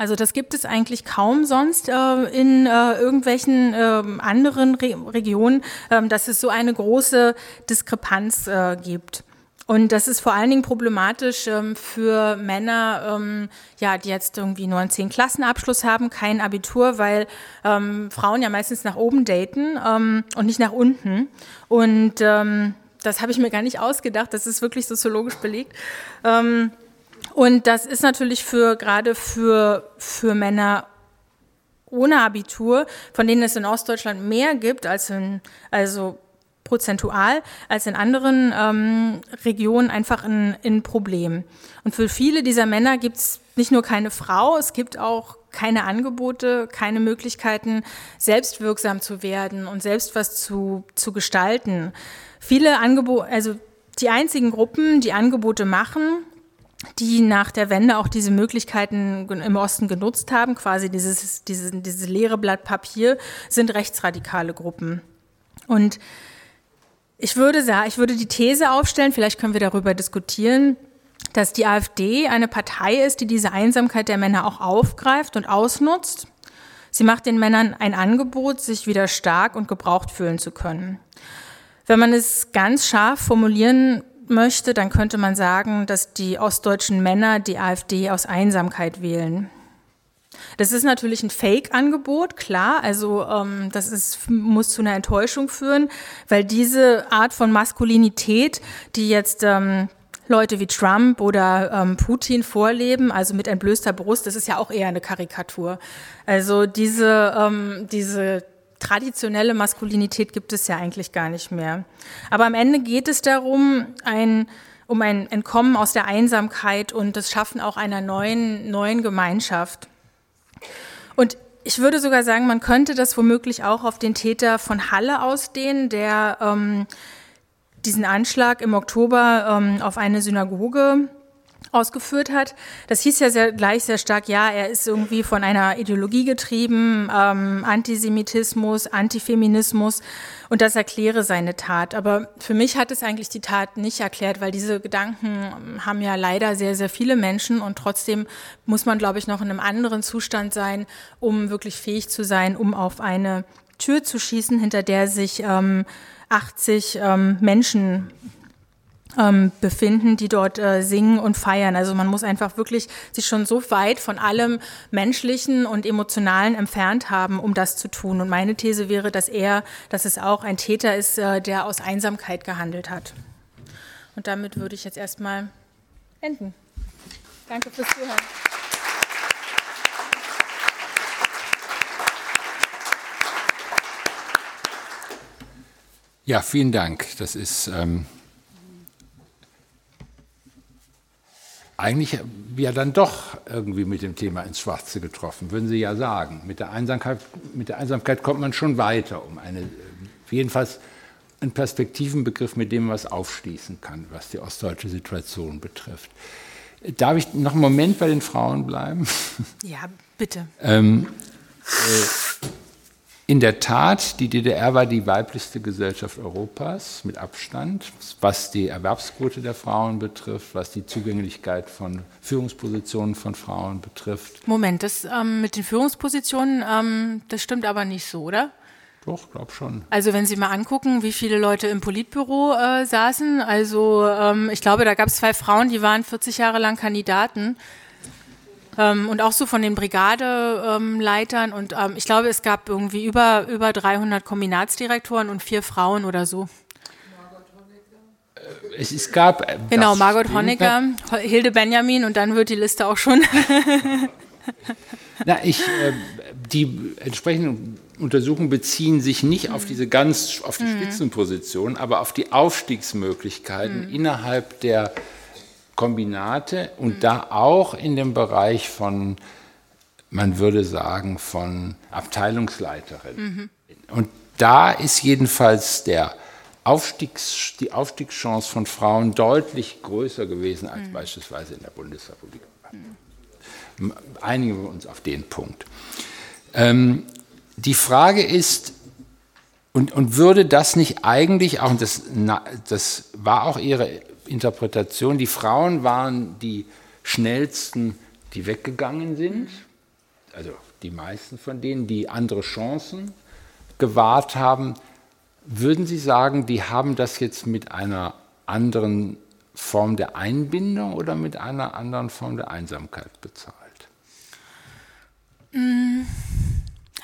Also das gibt es eigentlich kaum sonst äh, in äh, irgendwelchen äh, anderen Re Regionen, ähm, dass es so eine große Diskrepanz äh, gibt. Und das ist vor allen Dingen problematisch ähm, für Männer, ähm, ja, die jetzt irgendwie nur einen Zehn-Klassenabschluss haben, kein Abitur, weil ähm, Frauen ja meistens nach oben daten ähm, und nicht nach unten. Und ähm, das habe ich mir gar nicht ausgedacht, das ist wirklich soziologisch belegt. Ähm, und das ist natürlich für gerade für, für Männer ohne Abitur, von denen es in Ostdeutschland mehr gibt als in, also prozentual als in anderen ähm, Regionen einfach ein, ein Problem. Und für viele dieser Männer gibt es nicht nur keine Frau, es gibt auch keine Angebote, keine Möglichkeiten, selbstwirksam zu werden und selbst was zu, zu gestalten. Viele Angebote, also die einzigen Gruppen, die Angebote machen, die nach der Wende auch diese Möglichkeiten im Osten genutzt haben, quasi dieses, dieses, dieses leere Blatt Papier, sind rechtsradikale Gruppen. Und ich würde sagen, ich würde die These aufstellen, vielleicht können wir darüber diskutieren, dass die AfD eine Partei ist, die diese Einsamkeit der Männer auch aufgreift und ausnutzt. Sie macht den Männern ein Angebot, sich wieder stark und gebraucht fühlen zu können. Wenn man es ganz scharf formulieren möchte, dann könnte man sagen, dass die ostdeutschen Männer die AfD aus Einsamkeit wählen. Das ist natürlich ein Fake-Angebot, klar. Also ähm, das ist, muss zu einer Enttäuschung führen, weil diese Art von Maskulinität, die jetzt ähm, Leute wie Trump oder ähm, Putin vorleben, also mit entblößter Brust, das ist ja auch eher eine Karikatur. Also diese, ähm, diese traditionelle Maskulinität gibt es ja eigentlich gar nicht mehr. Aber am Ende geht es darum, ein, um ein Entkommen aus der Einsamkeit und das Schaffen auch einer neuen, neuen Gemeinschaft. Und ich würde sogar sagen, man könnte das womöglich auch auf den Täter von Halle ausdehnen, der ähm, diesen Anschlag im Oktober ähm, auf eine Synagoge ausgeführt hat. Das hieß ja sehr, gleich sehr stark, ja, er ist irgendwie von einer Ideologie getrieben, ähm, Antisemitismus, Antifeminismus und das erkläre seine Tat. Aber für mich hat es eigentlich die Tat nicht erklärt, weil diese Gedanken haben ja leider sehr, sehr viele Menschen und trotzdem muss man, glaube ich, noch in einem anderen Zustand sein, um wirklich fähig zu sein, um auf eine Tür zu schießen, hinter der sich ähm, 80 ähm, Menschen ähm, befinden, die dort äh, singen und feiern. Also man muss einfach wirklich sich schon so weit von allem Menschlichen und Emotionalen entfernt haben, um das zu tun. Und meine These wäre, dass er, dass es auch ein Täter ist, äh, der aus Einsamkeit gehandelt hat. Und damit würde ich jetzt erstmal enden. Danke fürs Zuhören. Ja, vielen Dank. Das ist ähm, eigentlich ja dann doch irgendwie mit dem Thema ins Schwarze getroffen, würden Sie ja sagen. Mit der Einsamkeit, mit der Einsamkeit kommt man schon weiter, um eine, jedenfalls einen Perspektivenbegriff, mit dem man was aufschließen kann, was die ostdeutsche Situation betrifft. Darf ich noch einen Moment bei den Frauen bleiben? Ja, bitte. ähm, äh, in der Tat, die DDR war die weiblichste Gesellschaft Europas mit Abstand, was die Erwerbsquote der Frauen betrifft, was die Zugänglichkeit von Führungspositionen von Frauen betrifft. Moment, das ähm, mit den Führungspositionen, ähm, das stimmt aber nicht so, oder? Doch, glaub schon. Also wenn Sie mal angucken, wie viele Leute im Politbüro äh, saßen, also ähm, ich glaube, da gab es zwei Frauen, die waren 40 Jahre lang Kandidaten. Ähm, und auch so von den Brigadeleitern. und ähm, ich glaube, es gab irgendwie über, über 300 Kombinatsdirektoren und vier Frauen oder so. Es, es gab. Äh, genau, Margot Honecker, Hilde Benjamin und dann wird die Liste auch schon. Na, ich, äh, die entsprechenden Untersuchungen beziehen sich nicht mhm. auf diese ganz, auf die mhm. Spitzenposition, aber auf die Aufstiegsmöglichkeiten mhm. innerhalb der Kombinate und mhm. da auch in dem Bereich von, man würde sagen, von Abteilungsleiterin. Mhm. Und da ist jedenfalls der Aufstiegs, die Aufstiegschance von Frauen deutlich größer gewesen als mhm. beispielsweise in der Bundesrepublik. Einigen wir uns auf den Punkt. Ähm, die Frage ist, und, und würde das nicht eigentlich auch, und das, das war auch ihre Interpretation, die Frauen waren die schnellsten, die weggegangen sind, also die meisten von denen, die andere Chancen gewahrt haben. Würden Sie sagen, die haben das jetzt mit einer anderen Form der Einbindung oder mit einer anderen Form der Einsamkeit bezahlt?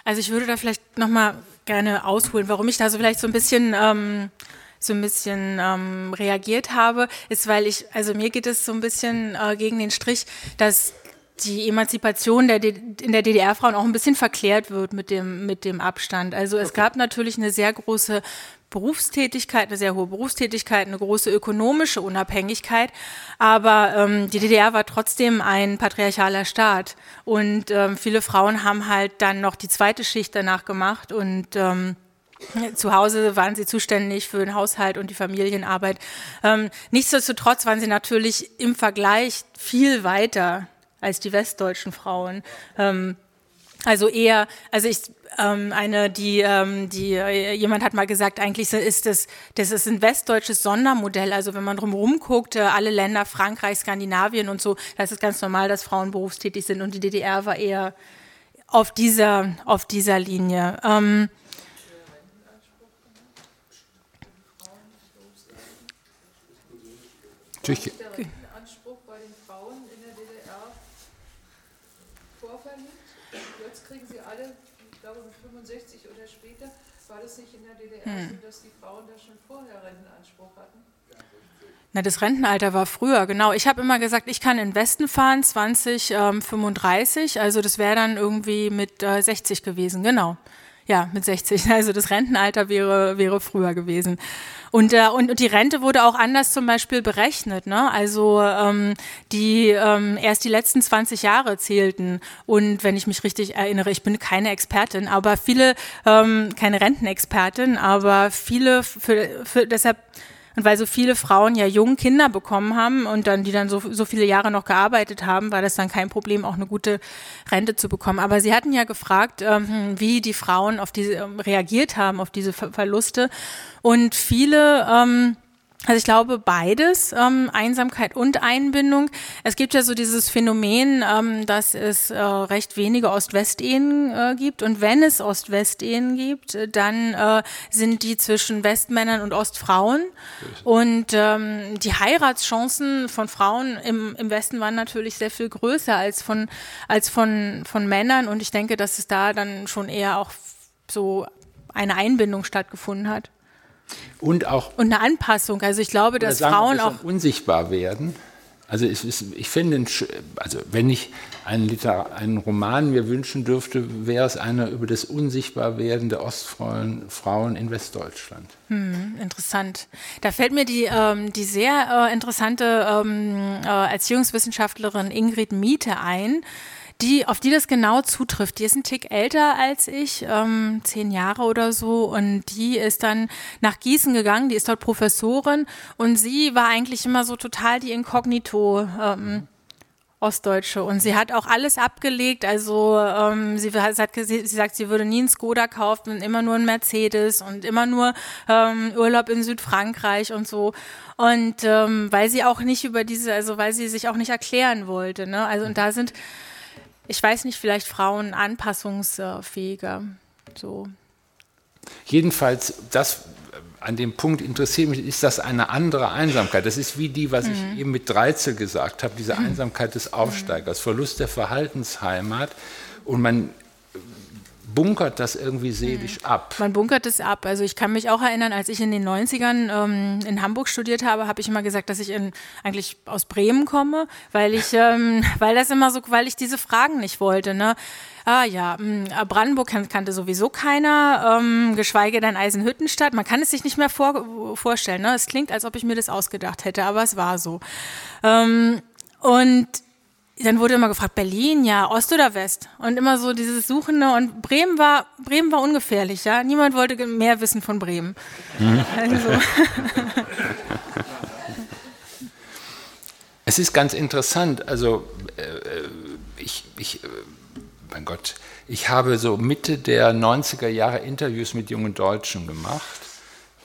Also ich würde da vielleicht noch mal gerne ausholen, warum ich da so vielleicht so ein bisschen ähm, so ein bisschen ähm, reagiert habe, ist, weil ich, also mir geht es so ein bisschen äh, gegen den Strich, dass die Emanzipation der in der DDR-Frauen auch ein bisschen verklärt wird mit dem, mit dem Abstand. Also es okay. gab natürlich eine sehr große Berufstätigkeit, eine sehr hohe Berufstätigkeit, eine große ökonomische Unabhängigkeit, aber ähm, die DDR war trotzdem ein patriarchaler Staat und ähm, viele Frauen haben halt dann noch die zweite Schicht danach gemacht und ähm, zu Hause waren sie zuständig für den Haushalt und die Familienarbeit. Ähm, nichtsdestotrotz waren sie natürlich im Vergleich viel weiter als die westdeutschen Frauen. Ähm, also eher, also ich, ähm, eine, die, ähm, die, jemand hat mal gesagt, eigentlich ist das, das ist ein westdeutsches Sondermodell. Also wenn man drumherum guckt, äh, alle Länder, Frankreich, Skandinavien und so, da ist ganz normal, dass Frauen berufstätig sind und die DDR war eher auf dieser, auf dieser Linie. Ähm, Natürlich. Anspruch bei den Frauen in der DDR vorverlegt. Jetzt kriegen sie alle, ich glaube mit 65 oder später, war das nicht in der DDR hm. so, dass die Frauen da schon vorher Rentenanspruch hatten? Na, das Rentenalter war früher, genau. Ich habe immer gesagt, ich kann in den Westen fahren, 2035, ähm, also das wäre dann irgendwie mit äh, 60 gewesen, genau. Ja, mit 60. Also das Rentenalter wäre, wäre früher gewesen. Und, äh, und, und die Rente wurde auch anders zum Beispiel berechnet. Ne? Also ähm, die ähm, erst die letzten 20 Jahre zählten. Und wenn ich mich richtig erinnere, ich bin keine Expertin, aber viele, ähm, keine Rentenexpertin, aber viele, für, für, deshalb und weil so viele Frauen ja jung Kinder bekommen haben und dann, die dann so, so viele Jahre noch gearbeitet haben, war das dann kein Problem, auch eine gute Rente zu bekommen. Aber Sie hatten ja gefragt, ähm, wie die Frauen auf diese ähm, reagiert haben, auf diese Ver Verluste. Und viele ähm, Also ich glaube beides, ähm, Einsamkeit und Einbindung. Es gibt ja so dieses Phänomen, ähm, dass es äh, recht wenige Ost-West-Ehen äh, gibt. Und wenn es Ost-West-Ehen gibt, äh, dann äh, sind die zwischen Westmännern und Ostfrauen. Und ähm, die Heiratschancen von Frauen im, im Westen waren natürlich sehr viel größer als von, als von, von Männern. Und ich denke, dass es da dann schon eher auch so eine Einbindung stattgefunden hat. Und auch. Und eine Anpassung. Also ich glaube, dass sagen, Frauen auch. unsichtbar werden. Also ich, ich finde, also wenn ich einen, Liter, einen Roman mir wünschen dürfte, wäre es einer über das Unsichtbarwerden der Ostfrauen Frauen in Westdeutschland. Hm, interessant. Da fällt mir die, ähm, die sehr äh, interessante ähm, äh, Erziehungswissenschaftlerin Ingrid Miete ein, die, auf die das genau zutrifft. Die ist ein Tick älter als ich, ähm, zehn Jahre oder so, und die ist dann nach Gießen gegangen, die ist dort Professorin und sie war eigentlich immer so total die Inkognito. Ähm, Ostdeutsche und sie hat auch alles abgelegt. Also ähm, sie, hat, sie, sagt, sie würde nie einen Skoda kaufen, immer nur einen Mercedes und immer nur ähm, Urlaub in Südfrankreich und so. Und ähm, weil sie auch nicht über diese, also weil sie sich auch nicht erklären wollte. Ne? Also und da sind ich weiß nicht, vielleicht Frauen anpassungsfähiger. So. Jedenfalls, das an dem Punkt interessiert mich, ist das eine andere Einsamkeit. Das ist wie die, was mhm. ich eben mit Dreizel gesagt habe, diese mhm. Einsamkeit des Aufsteigers, Verlust der Verhaltensheimat. Und man bunkert das irgendwie seelisch mhm. ab. Man bunkert es ab. Also ich kann mich auch erinnern, als ich in den 90ern ähm, in Hamburg studiert habe, habe ich immer gesagt, dass ich in, eigentlich aus Bremen komme, weil ich, ähm, weil das immer so, weil ich diese Fragen nicht wollte. Ne? Ah ja, hm, Brandenburg kan kannte sowieso keiner, ähm, geschweige denn Eisenhüttenstadt. Man kann es sich nicht mehr vor vorstellen. Ne? Es klingt, als ob ich mir das ausgedacht hätte, aber es war so. Ähm, und dann wurde immer gefragt, Berlin, ja, Ost oder West? Und immer so dieses Suchende. Und Bremen war, Bremen war ungefährlich, ja. Niemand wollte mehr wissen von Bremen. Mhm. Also. Es ist ganz interessant, also äh, ich, ich, äh, mein Gott, ich habe so Mitte der 90er Jahre Interviews mit jungen Deutschen gemacht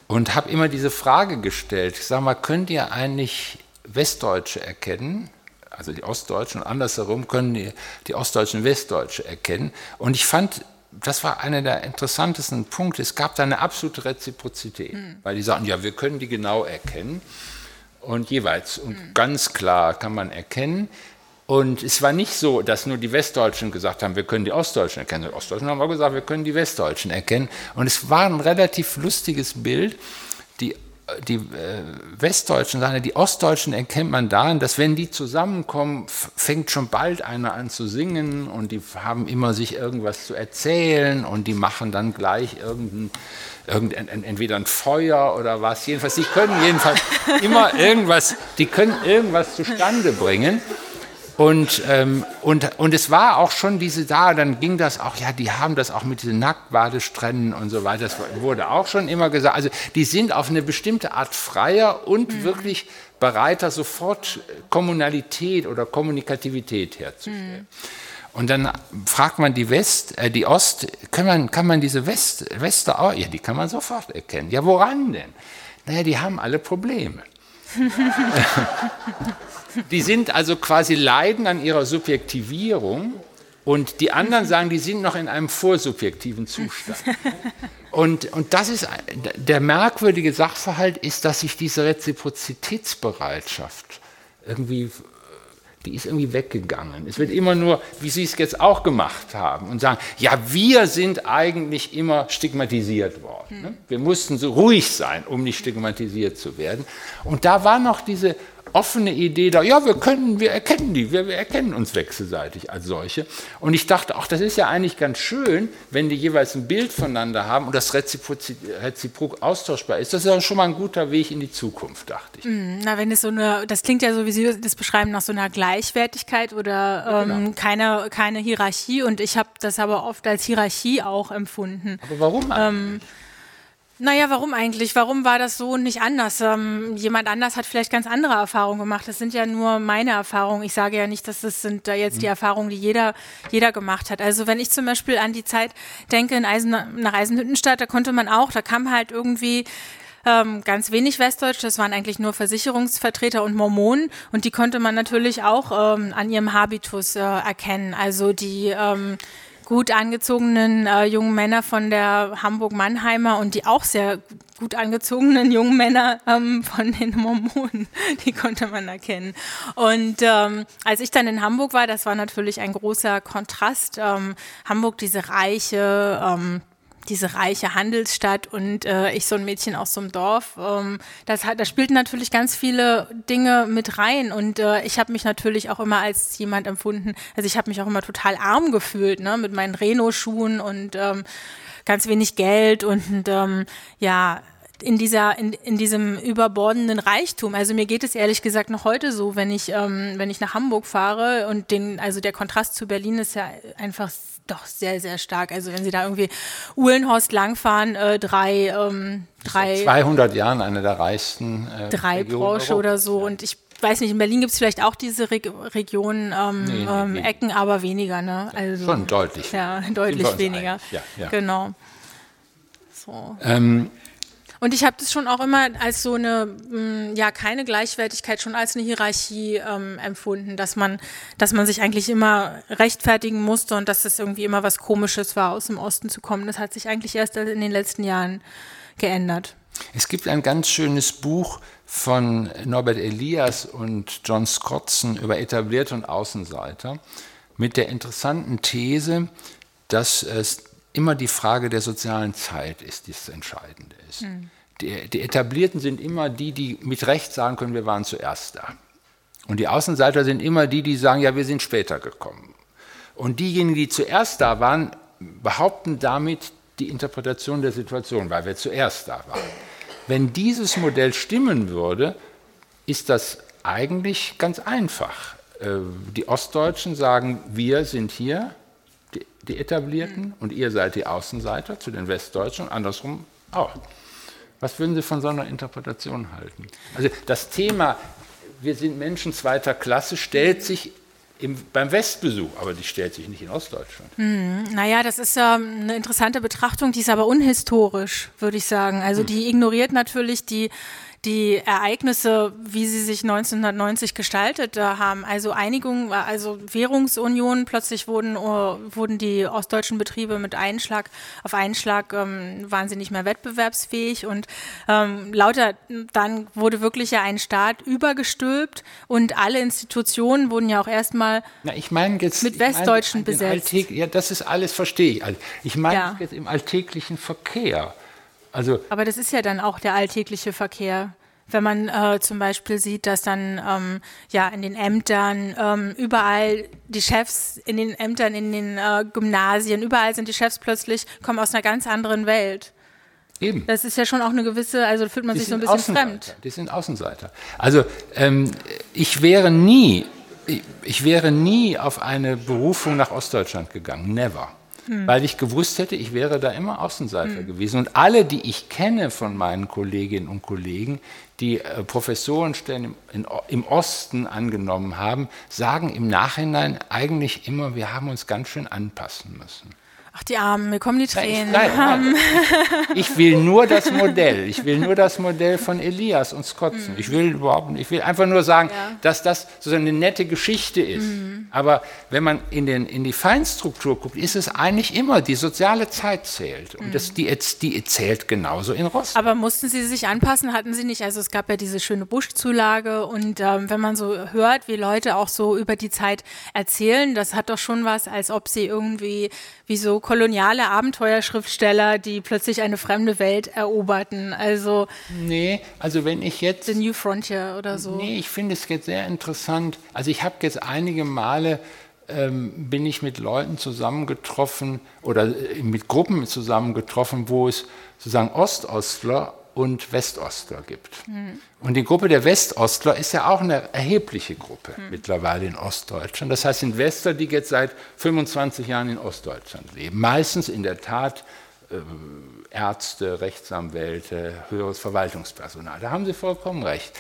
und habe immer diese Frage gestellt, sag mal, könnt ihr eigentlich Westdeutsche erkennen? Also die Ostdeutschen und andersherum können die, die Ostdeutschen Westdeutsche erkennen. Und ich fand, das war einer der interessantesten Punkte. Es gab da eine absolute Reziprozität, mhm. weil die sagten, ja, wir können die genau erkennen. Und jeweils, und mhm. ganz klar kann man erkennen. Und es war nicht so, dass nur die Westdeutschen gesagt haben, wir können die Ostdeutschen erkennen. Die Ostdeutschen haben auch gesagt, wir können die Westdeutschen erkennen. Und es war ein relativ lustiges Bild. Die äh, Westdeutschen sagen, die Ostdeutschen erkennt man daran, dass wenn die zusammenkommen, fängt schon bald einer an zu singen und die haben immer sich irgendwas zu erzählen und die machen dann gleich irgendein, irgendein entweder ein Feuer oder was. Jedenfalls, die können jedenfalls immer irgendwas, die können irgendwas zustande bringen. Und, ähm, und, und es war auch schon diese da, dann ging das auch, ja, die haben das auch mit diesen Nacktbadestränden und so weiter, das wurde auch schon immer gesagt. Also die sind auf eine bestimmte Art freier und mhm. wirklich bereiter, sofort Kommunalität oder Kommunikativität herzustellen. Mhm. Und dann fragt man die West, äh, die Ost, kann man, kann man diese West, Wester auch, ja, die kann man sofort erkennen. Ja, woran denn? Naja, die haben alle Probleme. Die sind also quasi leiden an ihrer Subjektivierung und die anderen sagen, die sind noch in einem vorsubjektiven Zustand. Und, und das ist der merkwürdige Sachverhalt ist, dass sich diese Reziprozitätsbereitschaft irgendwie die ist irgendwie weggegangen. Es wird immer nur, wie Sie es jetzt auch gemacht haben, und sagen, ja, wir sind eigentlich immer stigmatisiert worden. Ne? Wir mussten so ruhig sein, um nicht stigmatisiert zu werden. Und da war noch diese offene Idee da, ja, wir können, wir erkennen die, wir, wir, erkennen uns wechselseitig als solche. Und ich dachte, auch das ist ja eigentlich ganz schön, wenn die jeweils ein Bild voneinander haben und das reziprok austauschbar ist. Das ist ja schon mal ein guter Weg in die Zukunft, dachte ich. Mm, na, wenn es so eine, das klingt ja so, wie Sie das beschreiben, nach so einer Gleichwertigkeit oder ähm, genau. keine, keine Hierarchie. Und ich habe das aber oft als Hierarchie auch empfunden. Aber warum eigentlich? Ähm, naja, warum eigentlich? Warum war das so und nicht anders? Ähm, jemand anders hat vielleicht ganz andere Erfahrungen gemacht. Das sind ja nur meine Erfahrungen. Ich sage ja nicht, dass das sind da jetzt die mhm. Erfahrungen, die jeder, jeder gemacht hat. Also wenn ich zum Beispiel an die Zeit denke in Eisen, nach Eisenhüttenstadt, da konnte man auch, da kam halt irgendwie ähm, ganz wenig Westdeutsch. Das waren eigentlich nur Versicherungsvertreter und Mormonen. Und die konnte man natürlich auch ähm, an ihrem Habitus äh, erkennen. Also die ähm, gut angezogenen äh, jungen Männer von der Hamburg-Mannheimer und die auch sehr gut angezogenen jungen Männer ähm, von den Mormonen, die konnte man erkennen. Und ähm, als ich dann in Hamburg war, das war natürlich ein großer Kontrast. Ähm, Hamburg, diese reiche, ähm, diese reiche Handelsstadt und äh, ich so ein Mädchen aus so einem Dorf. Ähm, das hat, da spielten natürlich ganz viele Dinge mit rein und äh, ich habe mich natürlich auch immer als jemand empfunden. Also ich habe mich auch immer total arm gefühlt, ne, mit meinen Reno-Schuhen und ähm, ganz wenig Geld und ähm, ja in dieser in, in diesem überbordenden Reichtum. Also mir geht es ehrlich gesagt noch heute so, wenn ich ähm, wenn ich nach Hamburg fahre und den also der Kontrast zu Berlin ist ja einfach doch sehr sehr stark. Also wenn Sie da irgendwie Uhlenhorst langfahren, äh, drei ähm, drei 200 Jahren eine der reichsten äh, drei Porsche oder so ja. und ich weiß nicht, in Berlin gibt es vielleicht auch diese Re Regionen, ähm, nee, nee, ähm, nee. Ecken, aber weniger, ne? Also, Schon deutlich. Ja, deutlich weniger. Ja, ja. Genau. So. Ähm, und ich habe das schon auch immer als so eine, mm, ja, keine Gleichwertigkeit, schon als eine Hierarchie ähm, empfunden, dass man, dass man sich eigentlich immer rechtfertigen musste und dass es irgendwie immer was Komisches war, aus dem Osten zu kommen. Das hat sich eigentlich erst in den letzten Jahren geändert. Es gibt ein ganz schönes Buch von Norbert Elias und John Scottson über Etablierte und Außenseiter mit der interessanten These, dass es immer die Frage der sozialen Zeit ist, die das Entscheidende ist. Mhm. Die, die, Etablierten sind immer die, die mit Recht sagen können, wir waren zuerst da. Und die Außenseiter sind immer die, die sagen, ja, wir sind später gekommen. Und diejenigen, die zuerst da waren, behaupten damit die Interpretation der Situation, weil wir zuerst da waren. Wenn dieses Modell stimmen würde, ist das eigentlich ganz einfach. Äh, die Ostdeutschen sagen, wir sind hier, die Etablierten mhm. und ihr seid die Außenseiter zu den Westdeutschen und andersrum auch. Was würden Sie von so einer Interpretation halten? Also das Thema, wir sind Menschen zweiter Klasse, stellt sich im, beim Westbesuch, aber die stellt sich nicht in Ostdeutschland. Hm, naja, das ist ähm, eine interessante Betrachtung, die ist aber unhistorisch, würde ich sagen. Also hm. die ignoriert natürlich die die Ereignisse, wie sie sich 1990 gestaltet haben. Also Einigung, also Währungsunion, plötzlich wurden, oh, wurden die ostdeutschen Betriebe mit Einschlag auf Einschlag ähm, waren sie nicht mehr wettbewerbsfähig und ähm, lauter dann wurde wirklich ja ein Staat übergestülpt und alle Institutionen wurden ja auch erstmal ich mein mit Westdeutschen ich mein, besetzt. Alltäg, ja, das ist alles, verstehe ich. Also ich meine ja. jetzt im alltäglichen Verkehr. Also Aber das ist ja dann auch der alltägliche Verkehr. Wenn man äh, zum Beispiel sieht, dass dann ähm, ja in den Ämtern ähm, überall die Chefs in den Ämtern, in den äh, Gymnasien, überall sind die Chefs plötzlich kommen aus einer ganz anderen Welt. Eben. Das ist ja schon auch eine gewisse, also fühlt man die sich so ein bisschen fremd. Die sind Außenseiter. Also ähm, ich wäre nie, ich, ich wäre nie auf eine Berufung nach Ostdeutschland gegangen. Never hm. weil ich gewusst hätte, ich wäre da immer Außenseiter hm. gewesen. Und alle, die ich kenne von meinen Kolleginnen und Kollegen, die äh, Professorenstellen im, in, im Osten angenommen haben, sagen im Nachhinein eigentlich immer, wir haben uns ganz schön anpassen müssen. Ach, die Armen, mir kommen die Tränen. Nein, nein, nein. Ich will nur das Modell. Ich will nur das Modell von Elias und Skotzen. Mhm. Ich will überhaupt nicht, ich will einfach nur sagen, ja. dass das so eine nette Geschichte ist. Mhm. Aber wenn man in, den, in die Feinstruktur guckt, ist es eigentlich immer, die soziale Zeit zählt. Und mhm. das, die, die zählt genauso in Rostock. Aber mussten Sie sich anpassen? Hatten Sie nicht? Also es gab ja diese schöne Buschzulage. Und ähm, wenn man so hört, wie Leute auch so über die Zeit erzählen, das hat doch schon was, als ob sie irgendwie wie so koloniale Abenteuerschriftsteller, die plötzlich eine fremde Welt eroberten. Also nee, also wenn ich jetzt The New Frontier oder so. Nee, ich finde es jetzt sehr interessant. Also ich habe jetzt einige Male ähm, bin ich mit Leuten zusammengetroffen oder äh, mit Gruppen zusammengetroffen, wo es sozusagen Ostostler und Westostler gibt. Mhm. Und die Gruppe der Westostler ist ja auch eine erhebliche Gruppe mhm. mittlerweile in Ostdeutschland. Das heißt, sind Westler, die jetzt seit 25 Jahren in Ostdeutschland leben. Meistens in der Tat äh, Ärzte, Rechtsanwälte, höheres Verwaltungspersonal. Da haben Sie vollkommen recht.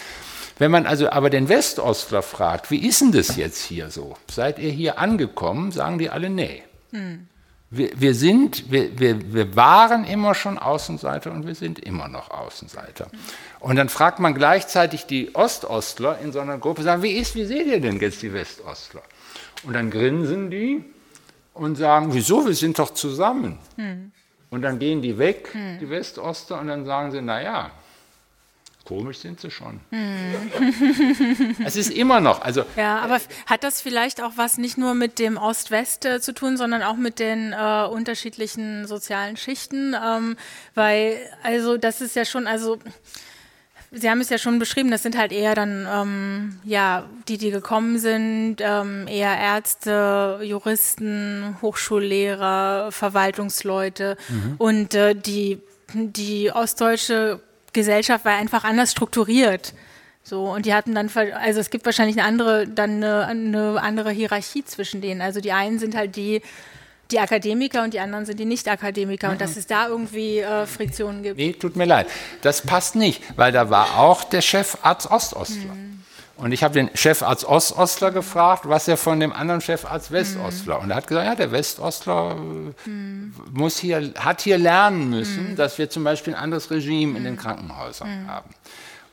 Wenn man also aber den Westostler fragt, wie ist denn das jetzt hier so? Seid ihr hier angekommen? Sagen die alle, nee. Mhm. Wir, wir sind, wir, wir, wir waren immer schon Außenseiter und wir sind immer noch Außenseiter. Und dann fragt man gleichzeitig die Ostostler in so einer Gruppe, sagen, wie ist, wie seht ihr denn jetzt die Westostler? Und dann grinsen die und sagen, wieso, wir sind doch zusammen. Hm. Und dann gehen die weg, hm. die Westostler, und dann sagen sie, naja, Komisch sind sie schon. Hm. es ist immer noch. Also, ja, aber hat das vielleicht auch was nicht nur mit dem Ost-West äh, zu tun, sondern auch mit den äh, unterschiedlichen sozialen Schichten? Ähm, weil, also, das ist ja schon, also. Sie haben es ja schon beschrieben, das sind halt eher dann, ähm, ja, die, die gekommen sind, ähm, eher Ärzte, Juristen, Hochschullehrer, Verwaltungsleute mhm. und äh, die, die ostdeutsche Gesellschaft war einfach anders strukturiert. So, und die hatten dann, also es gibt wahrscheinlich eine andere, dann eine, eine andere Hierarchie zwischen denen. Also die einen sind halt die, die Akademiker und die anderen sind die Nicht-Akademiker mhm. und dass es da irgendwie äh, Friktionen gibt. Nee, tut mir leid. Das passt nicht, weil da war auch der Chefarzt Ostostler. Mhm. Und ich habe den Chefarzt Ostostler gefragt, was er von dem anderen Chefarzt Westostler. Mhm. Und er hat gesagt, ja, der Westostler mhm. muss hier, hat hier lernen müssen, mhm. dass wir zum Beispiel ein anderes Regime in den Krankenhäusern haben.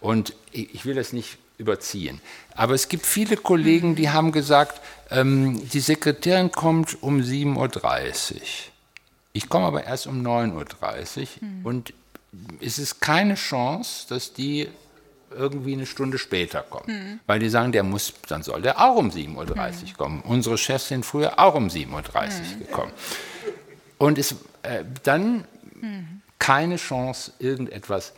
Und ich will das nicht überziehen. Aber es gibt viele Kollegen, die haben gesagt, ähm, die Sekretärin kommt um 7.30 Uhr. Ich komme aber erst um 9.30 Uhr und es ist keine Chance, dass die irgendwie eine Stunde später kommen. Mhm. Weil die sagen, der muss, dann soll der auch um 7.30 Uhr mhm. kommen. Unsere Chefs sind früher auch um 7.30 Uhr mhm. gekommen. Und es, äh, dann keine Chance, irgendetwas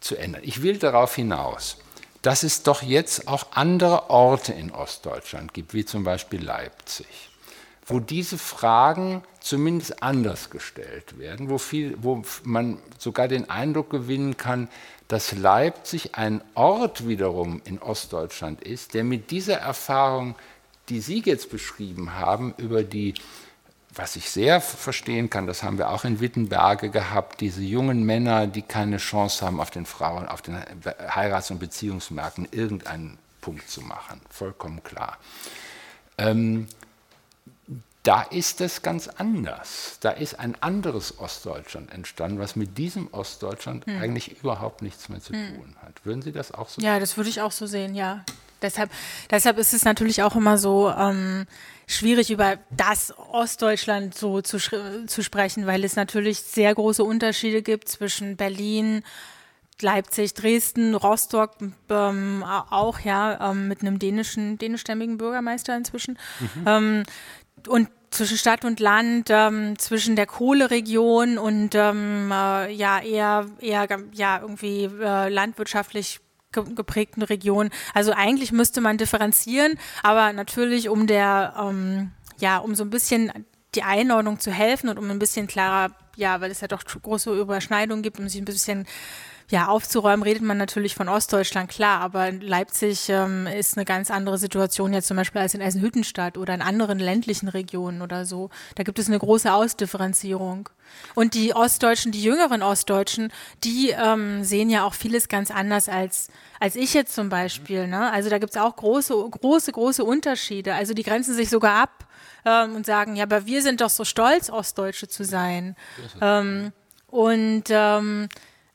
zu ändern. Ich will darauf hinaus, dass es doch jetzt auch andere Orte in Ostdeutschland gibt, wie zum Beispiel Leipzig, wo diese Fragen zumindest anders gestellt werden, wo, viel, wo man sogar den Eindruck gewinnen kann, dass Leipzig ein Ort wiederum in Ostdeutschland ist, der mit dieser Erfahrung, die Sie jetzt beschrieben haben, über die, was ich sehr verstehen kann, das haben wir auch in Wittenberge gehabt, diese jungen Männer, die keine Chance haben, auf den Frauen, auf den Heirats- und Beziehungsmärkten irgendeinen Punkt zu machen. Vollkommen klar. Ähm, da ist es ganz anders. Da ist ein anderes Ostdeutschland entstanden, was mit diesem Ostdeutschland hm. eigentlich überhaupt nichts mehr zu hm. tun hat. Würden Sie das auch so sehen? Ja, das würde ich auch so sehen, ja. Deshalb, deshalb ist es natürlich auch immer so ähm, schwierig, über das Ostdeutschland so zu, zu sprechen, weil es natürlich sehr große Unterschiede gibt zwischen Berlin, Leipzig, Dresden, Rostock ähm, auch ja ähm, mit einem dänischen dänischstämmigen Bürgermeister inzwischen. Mhm. Ähm, und zwischen Stadt und Land, ähm, zwischen der Kohleregion und ähm, äh, ja eher eher ja irgendwie äh, landwirtschaftlich geprägten Regionen. Also eigentlich müsste man differenzieren, aber natürlich um der ähm, ja um so ein bisschen die Einordnung zu helfen und um ein bisschen klarer, ja, weil es ja doch große Überschneidungen gibt, um sich ein bisschen ja, aufzuräumen redet man natürlich von Ostdeutschland, klar, aber Leipzig ähm, ist eine ganz andere Situation jetzt zum Beispiel als in Eisenhüttenstadt oder in anderen ländlichen Regionen oder so. Da gibt es eine große Ausdifferenzierung. Und die Ostdeutschen, die jüngeren Ostdeutschen, die ähm, sehen ja auch vieles ganz anders als, als ich jetzt zum Beispiel. Ne? Also da gibt es auch große, große, große Unterschiede. Also die grenzen sich sogar ab ähm, und sagen, ja, aber wir sind doch so stolz, Ostdeutsche zu sein. Ähm, und ähm,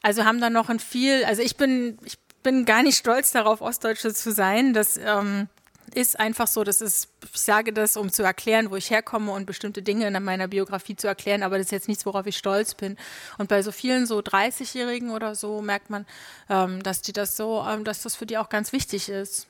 also haben da noch ein viel, also ich bin, ich bin gar nicht stolz darauf, Ostdeutsche zu sein. Das ähm, ist einfach so, das ist, ich sage das, um zu erklären, wo ich herkomme und bestimmte Dinge in meiner Biografie zu erklären, aber das ist jetzt nichts, worauf ich stolz bin. Und bei so vielen so 30-Jährigen oder so merkt man, ähm, dass die das so, ähm, dass das für die auch ganz wichtig ist.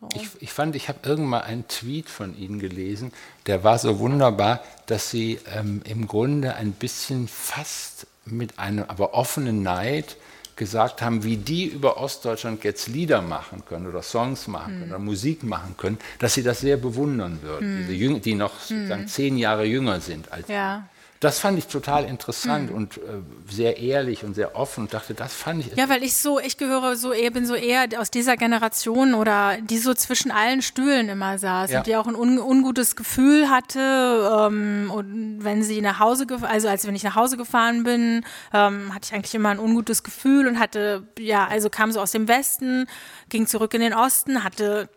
So. Ich, ich, fand, ich habe irgendwann einen Tweet von Ihnen gelesen, der war so wunderbar, dass Sie ähm, im Grunde ein bisschen fast mit einem aber offenen Neid gesagt haben, wie die über Ostdeutschland jetzt Lieder machen können oder Songs machen können mhm. oder Musik machen können, dass sie das sehr bewundern würden, mhm. diese die noch mhm. zehn Jahre jünger sind als ja. Das fand ich total interessant mhm. und äh, sehr ehrlich und sehr offen und dachte, das fand ich. Ja, weil ich so, ich gehöre so eher, bin so eher aus dieser Generation oder die so zwischen allen Stühlen immer saß ja. und die auch ein un, ungutes Gefühl hatte. Ähm, und wenn sie nach Hause, also als wenn ich nach Hause gefahren bin, ähm, hatte ich eigentlich immer ein ungutes Gefühl und hatte, ja, also kam so aus dem Westen, ging zurück in den Osten, hatte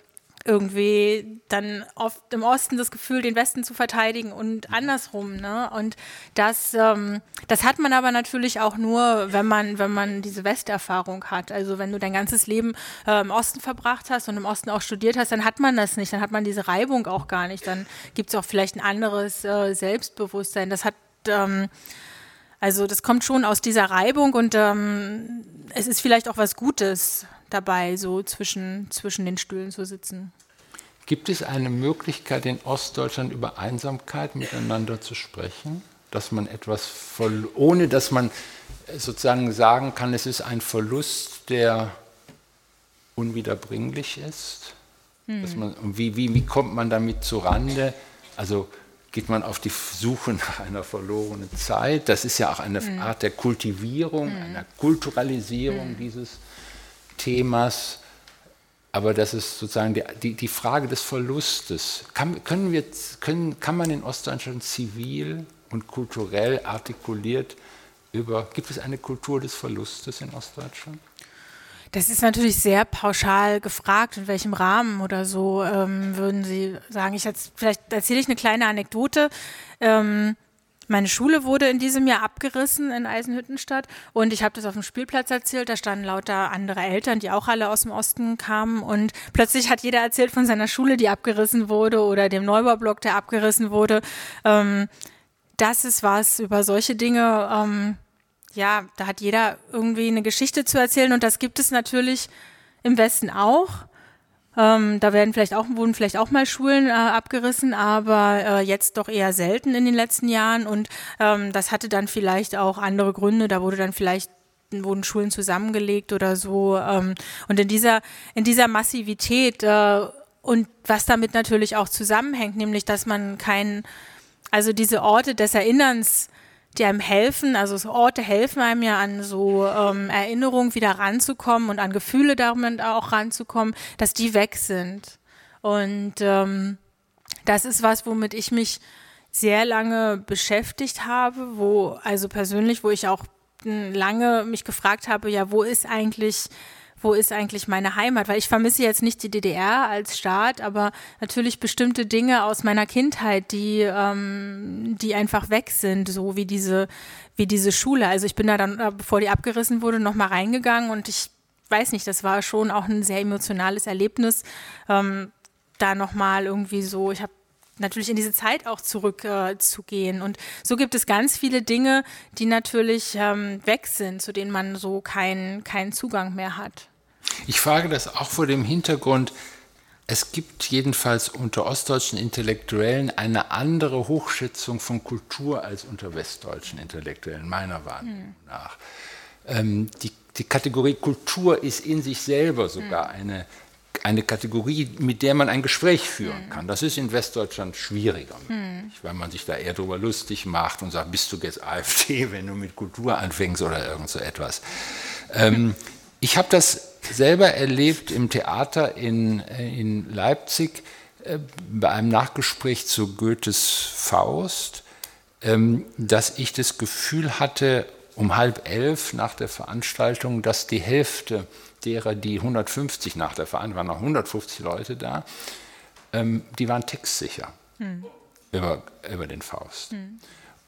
irgendwie dann oft im Osten das Gefühl, den Westen zu verteidigen und andersrum. Ne? Und das, ähm, das hat man aber natürlich auch nur, wenn man, wenn man diese Westerfahrung hat. Also wenn du dein ganzes Leben äh, im Osten verbracht hast und im Osten auch studiert hast, dann hat man das nicht, dann hat man diese Reibung auch gar nicht. Dann gibt es auch vielleicht ein anderes äh, Selbstbewusstsein. Das hat ähm, also das kommt schon aus dieser Reibung und ähm, es ist vielleicht auch was Gutes, dabei, so zwischen, zwischen den Stühlen zu sitzen. Gibt es eine Möglichkeit, in Ostdeutschland über Einsamkeit miteinander zu sprechen? Dass man etwas, ohne dass man sozusagen sagen kann, es ist ein Verlust, der unwiederbringlich ist? Hm. Man, wie, wie, wie kommt man damit zurande? Also geht man auf die Suche nach einer verlorenen Zeit? Das ist ja auch eine hm. Art der Kultivierung, hm. einer Kulturalisierung hm. dieses Themas, aber das ist sozusagen die, die, die Frage des Verlustes. Kann, können wir, können, kann man in Ostdeutschland zivil und kulturell artikuliert über, gibt es eine Kultur des Verlustes in Ostdeutschland? Das ist natürlich sehr pauschal gefragt, in welchem Rahmen oder so ähm, würden Sie sagen. Ich jetzt, vielleicht erzähle ich eine kleine Anekdote. Ähm, meine Schule wurde in diesem Jahr abgerissen in Eisenhüttenstadt und ich habe das auf dem Spielplatz erzählt. Da standen lauter andere Eltern, die auch alle aus dem Osten kamen und plötzlich hat jeder erzählt von seiner Schule, die abgerissen wurde oder dem Neubaublock, der abgerissen wurde. Ähm, das ist was über solche Dinge. Ja, da hat jeder irgendwie eine Geschichte zu erzählen und das gibt es natürlich im Westen auch. Ähm, da werden vielleicht auch, wurden vielleicht auch mal Schulen äh, abgerissen, aber äh, jetzt doch eher selten in den letzten Jahren. Und ähm, das hatte dann vielleicht auch andere Gründe. Da wurde dann vielleicht wurden Schulen zusammengelegt oder so. Ähm, und in dieser, in dieser Massivität äh, und was damit natürlich auch zusammenhängt, nämlich dass man kein, also diese Orte des Erinnerns die einem helfen, also so Orte helfen einem ja an so ähm, Erinnerungen wieder ranzukommen und an Gefühle damit auch ranzukommen, dass die weg sind. Und ähm, das ist was, womit ich mich sehr lange beschäftigt habe, wo, also persönlich, wo ich auch lange mich gefragt habe, ja, wo ist eigentlich wo ist eigentlich meine Heimat? Weil ich vermisse jetzt nicht die DDR als Staat, aber natürlich bestimmte Dinge aus meiner Kindheit, die, ähm, die einfach weg sind, so wie diese, wie diese Schule. Also ich bin da dann, äh, bevor die abgerissen wurde, nochmal reingegangen und ich weiß nicht, das war schon auch ein sehr emotionales Erlebnis, ähm, da nochmal irgendwie so, ich habe natürlich in diese Zeit auch zurückzugehen. Äh, und so gibt es ganz viele Dinge, die natürlich ähm, weg sind, zu denen man so keinen keinen Zugang mehr hat. Ich frage das auch vor dem Hintergrund, es gibt jedenfalls unter ostdeutschen Intellektuellen eine andere Hochschätzung von Kultur als unter westdeutschen Intellektuellen, meiner Wahrnehmung hm. nach. Ähm, die, die, Kategorie Kultur ist in sich selber sogar hm. eine, eine Kategorie, mit der man ein Gespräch führen kann. Das ist in Westdeutschland schwieriger, hm. weil man sich da eher darüber lustig macht und sagt, bist du jetzt AfD, wenn du mit Kultur anfängst oder irgend so etwas. Ähm, ich habe das selber erlebt im Theater in, äh, in Leipzig äh, bei einem Nachgespräch zu Goethes Faust, ähm, dass ich das Gefühl hatte, um halb elf nach der Veranstaltung, dass die Hälfte derer, die 150 nach der Veranstaltung, waren noch 150 Leute da, ähm, die waren textsicher hm. über, über den Faust. Hm.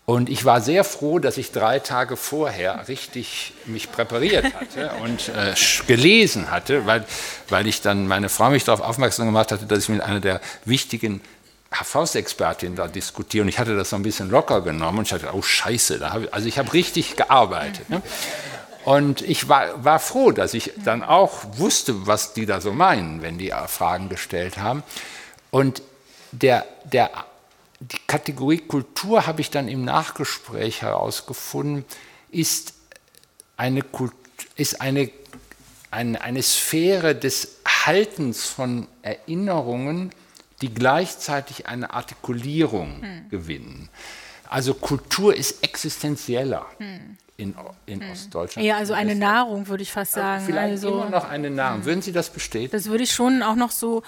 Und ich war sehr froh, dass ich drei Tage vorher richtig mich präpariert hatte und äh, gelesen hatte, weil, weil ich dann meine Frau mich darauf aufmerksam gemacht hatte, dass ich mit einer der wichtigen Faustexpertinnen da diskutiere. Und ich hatte das so ein bisschen locker genommen und ich dachte, oh Scheiße, da ich, also ich habe richtig gearbeitet. Ne? Und ich war, war froh, dass ich dann auch wusste, was die da so meinen, wenn die Fragen gestellt haben. Und der, der die Kategorie Kultur habe ich dann im Nachgespräch herausgefunden, ist eine, ist eine, eine, eine Sphäre des Haltens von Erinnerungen, die gleichzeitig eine Artikulierung hm. gewinnen. Also Kultur ist existenzieller. Hm. In, in hm. Ostdeutschland. Ja, also eine Nahrung, würde ich fast sagen. Vielleicht also, immer noch eine Nahrung. Würden Sie das bestätigen? Das würde ich schon auch noch so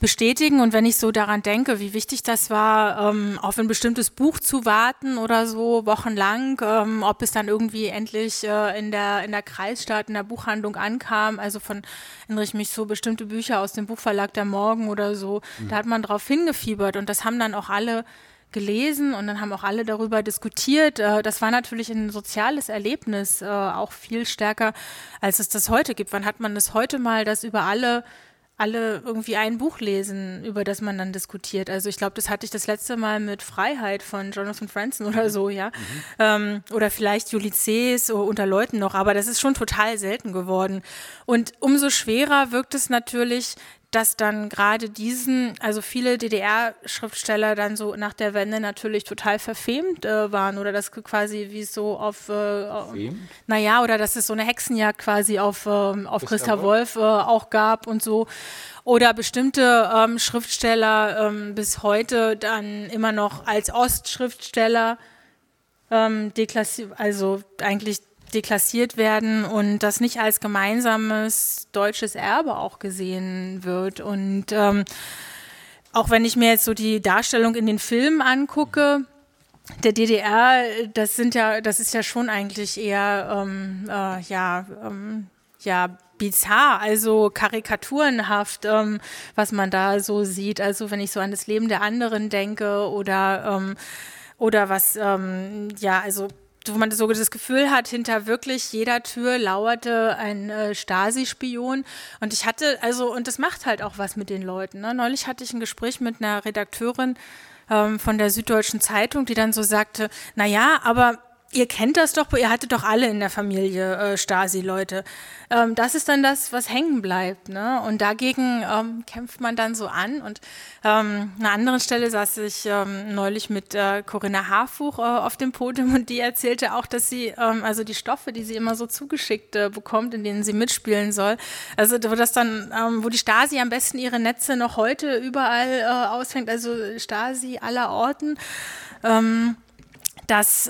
bestätigen. Und wenn ich so daran denke, wie wichtig das war, ähm, auf ein bestimmtes Buch zu warten oder so wochenlang, ähm, ob es dann irgendwie endlich äh, in der in der Kreisstadt in der Buchhandlung ankam. Also von erinnere ich mich so bestimmte Bücher aus dem Buchverlag der Morgen oder so. Mhm. Da hat man drauf hingefiebert und das haben dann auch alle gelesen und dann haben auch alle darüber diskutiert. Äh, das war natürlich ein soziales Erlebnis, äh, auch viel stärker, als es das heute gibt. Wann hat man das heute mal, dass über alle alle irgendwie ein Buch lesen, über das man dann diskutiert. Also ich glaube, das hatte ich das letzte Mal mit Freiheit von Jonathan Franzen oder so, ja. Mhm. Oder vielleicht Ulysses unter Leuten noch, aber das ist schon total selten geworden. Und umso schwerer wirkt es natürlich, dass dann gerade diesen, also viele DDR-Schriftsteller dann so nach der Wende natürlich total verfemt äh, waren oder das quasi wie so auf, äh, naja, oder dass es so eine Hexenjagd quasi auf, äh, auf Christa Wolf äh, auch gab und so. Oder bestimmte ähm, Schriftsteller ähm, bis heute dann immer noch als Ostschriftsteller ähm, deklassiert, also eigentlich deklassiert werden und das nicht als gemeinsames deutsches Erbe auch gesehen wird. Und ähm, auch wenn ich mir jetzt so die Darstellung in den Filmen angucke, der DDR, das sind ja, das ist ja schon eigentlich eher ähm, äh, ja, ähm, ja bizarr, also karikaturenhaft, ähm, was man da so sieht. Also wenn ich so an das Leben der anderen denke oder ähm, oder was ähm, ja also wo man so das Gefühl hat, hinter wirklich jeder Tür lauerte ein äh, Stasi-Spion. Und ich hatte, also, und das macht halt auch was mit den Leuten. Ne? Neulich hatte ich ein Gespräch mit einer Redakteurin ähm, von der Süddeutschen Zeitung, die dann so sagte, na ja, aber Ihr kennt das doch, ihr hattet doch alle in der Familie äh, Stasi-Leute. Ähm, das ist dann das, was hängen bleibt. Ne? Und dagegen ähm, kämpft man dann so an. Und ähm, an einer anderen Stelle saß ich ähm, neulich mit äh, Corinna Harfuch äh, auf dem Podium und die erzählte auch, dass sie, ähm, also die Stoffe, die sie immer so zugeschickt äh, bekommt, in denen sie mitspielen soll, also wo das dann, ähm, wo die Stasi am besten ihre Netze noch heute überall äh, ausfängt, also Stasi aller Orten, dass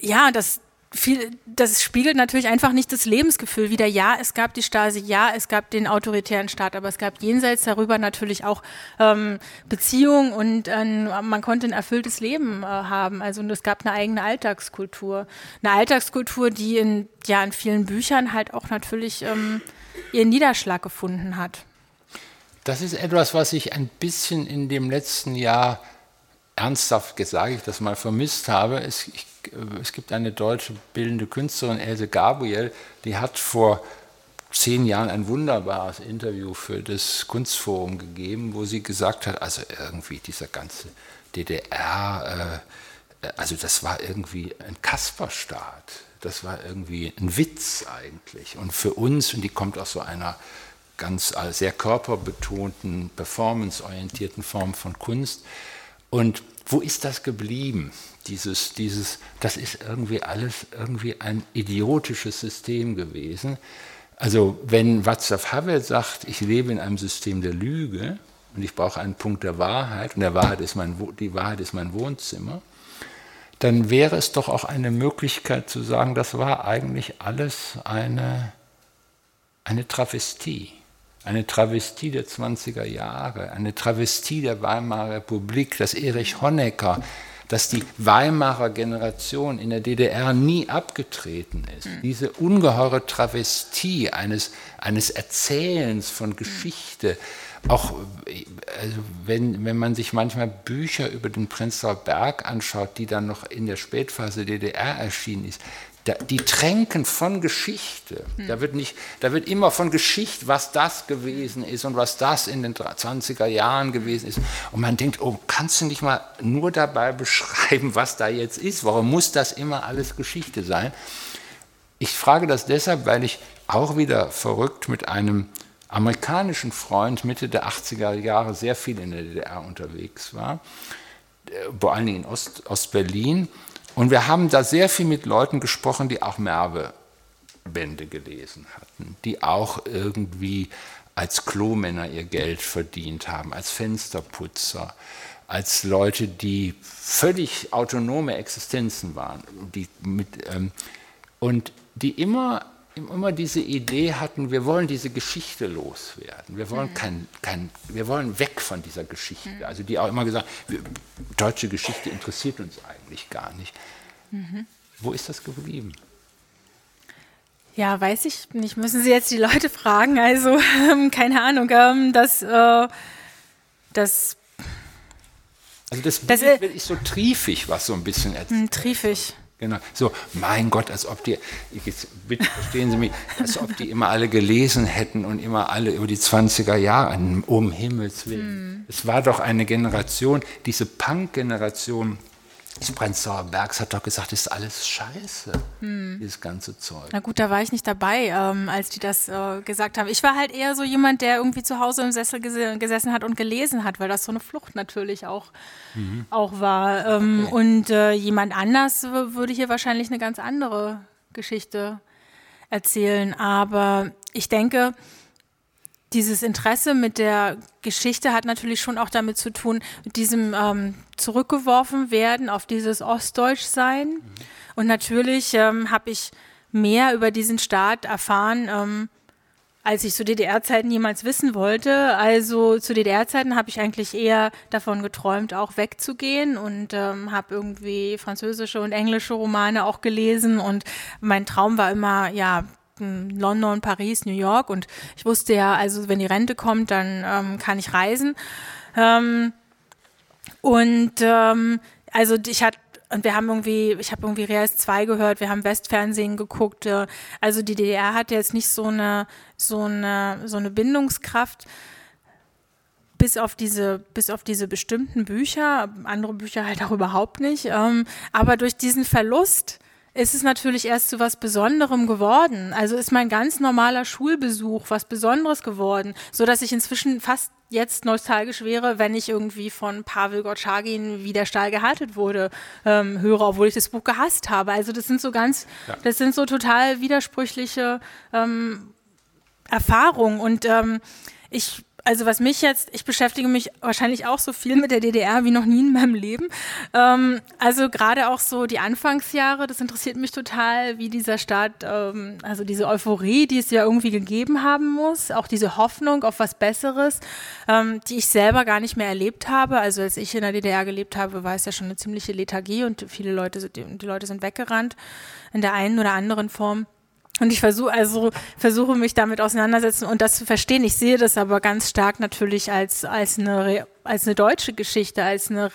ja, das viel, das spiegelt natürlich einfach nicht das Lebensgefühl wieder. Ja, es gab die Stasi, ja, es gab den autoritären Staat, aber es gab jenseits darüber natürlich auch ähm, Beziehungen und äh, man konnte ein erfülltes Leben äh, haben. Also es gab eine eigene Alltagskultur. Eine Alltagskultur, die in, ja, in vielen Büchern halt auch natürlich ähm, ihren Niederschlag gefunden hat. Das ist etwas, was ich ein bisschen in dem letzten Jahr ernsthaft, sage ich das mal, vermisst habe. Es, ich es gibt eine deutsche bildende Künstlerin, Else Gabriel, die hat vor zehn Jahren ein wunderbares Interview für das Kunstforum gegeben, wo sie gesagt hat, also irgendwie dieser ganze DDR, äh, also das war irgendwie ein Kasperstaat, das war irgendwie ein Witz eigentlich. Und für uns, und die kommt aus so einer ganz äh, sehr körperbetonten, performanceorientierten Form von Kunst. Und wo ist das geblieben? Dieses, dieses, das ist irgendwie alles irgendwie ein idiotisches System gewesen. Also wenn Václav Havel sagt, ich lebe in einem System der Lüge und ich brauche einen Punkt der Wahrheit und der Wahrheit ist mein, die Wahrheit ist mein Wohnzimmer, dann wäre es doch auch eine Möglichkeit zu sagen, das war eigentlich alles eine, eine Travestie. Eine Travestie der 20er Jahre, eine Travestie der Weimarer Republik, dass Erich Honecker dass die Weimarer Generation in der DDR nie abgetreten ist. Mhm. Diese ungeheure Travestie eines, eines Erzählens von Geschichte, auch also wenn, wenn man sich manchmal Bücher über den Prenzlauer Berg anschaut, die dann noch in der Spätphase DDR erschienen ist, die tränken von Geschichte. Hm. Da, wird nicht, da wird immer von Geschichte, was das gewesen ist und was das in den 20er Jahren gewesen ist. Und man denkt, oh, kannst du nicht mal nur dabei beschreiben, was da jetzt ist? Warum muss das immer alles Geschichte sein? Ich frage das deshalb, weil ich auch wieder verrückt mit einem amerikanischen Freund Mitte der 80er Jahre sehr viel in der DDR unterwegs war, äh, vor allen Dingen in Ost, Ostberlin. Und wir haben da sehr viel mit Leuten gesprochen, die auch Merve-Bände gelesen hatten, die auch irgendwie als Klomänner ihr Geld verdient haben, als Fensterputzer, als Leute, die völlig autonome Existenzen waren die mit, ähm, und die immer immer diese Idee hatten, wir wollen diese Geschichte loswerden. Wir wollen, mhm. kein, kein, wir wollen weg von dieser Geschichte. Mhm. Also die auch immer gesagt, wir, deutsche Geschichte interessiert uns eigentlich gar nicht. Mhm. Wo ist das geblieben? Ja, weiß ich nicht. Müssen Sie jetzt die Leute fragen. Also, ähm, keine Ahnung. Ähm, das, äh, das, also das Bild das, äh, ist so triefig, was so ein bisschen erzählt. Hm, triefig. Genau. So, mein Gott, als ob die, jetzt, bitte verstehen Sie mich, als ob die immer alle gelesen hätten und immer alle über die 20er Jahre, um Himmels Willen. Hm. Es war doch eine Generation, diese Punk-Generation, das Prenzlauer Bergs hat doch gesagt, das ist alles scheiße, hm. dieses ganze Zeug. Na gut, da war ich nicht dabei, ähm, als die das äh, gesagt haben. Ich war halt eher so jemand, der irgendwie zu Hause im Sessel ges gesessen hat und gelesen hat, weil das so eine Flucht natürlich auch, mhm. auch war. Ähm, okay. Und äh, jemand anders würde hier wahrscheinlich eine ganz andere Geschichte erzählen. Aber ich denke, dieses Interesse mit der Geschichte hat natürlich schon auch damit zu tun, mit diesem ähm, zurückgeworfen werden auf dieses Ostdeutschsein. Mhm. Und natürlich ähm, habe ich mehr über diesen Staat erfahren, ähm, als ich zu DDR-Zeiten jemals wissen wollte. Also zu DDR-Zeiten habe ich eigentlich eher davon geträumt, auch wegzugehen und ähm, habe irgendwie französische und englische Romane auch gelesen. Und mein Traum war immer, ja, London, Paris, New York und ich wusste ja, also wenn die Rente kommt, dann ähm, kann ich reisen. Ähm, und ähm, also ich hatte und wir haben irgendwie, ich habe irgendwie Reals 2 gehört, wir haben Westfernsehen geguckt. Äh, also die DDR hat jetzt nicht so eine, so eine, so eine Bindungskraft bis auf diese, bis auf diese bestimmten Bücher, andere Bücher halt auch überhaupt nicht. Ähm, aber durch diesen Verlust ist es natürlich erst zu was Besonderem geworden. Also ist mein ganz normaler Schulbesuch was Besonderes geworden, so dass ich inzwischen fast jetzt nostalgisch wäre, wenn ich irgendwie von Pavel Gotschagin, wie der Stahl gehalten wurde, ähm, höre, obwohl ich das Buch gehasst habe. Also das sind so ganz, ja. das sind so total widersprüchliche ähm, Erfahrungen und ähm, ich also was mich jetzt, ich beschäftige mich wahrscheinlich auch so viel mit der DDR wie noch nie in meinem Leben. Ähm, also gerade auch so die Anfangsjahre, das interessiert mich total, wie dieser Staat, ähm, also diese Euphorie, die es ja irgendwie gegeben haben muss, auch diese Hoffnung auf was Besseres, ähm, die ich selber gar nicht mehr erlebt habe. Also als ich in der DDR gelebt habe, war es ja schon eine ziemliche Lethargie und viele Leute, die, Leute sind weggerannt in der einen oder anderen Form. Und ich versuche also versuche mich damit auseinandersetzen und das zu verstehen. Ich sehe das aber ganz stark natürlich als als eine als eine deutsche Geschichte, als eine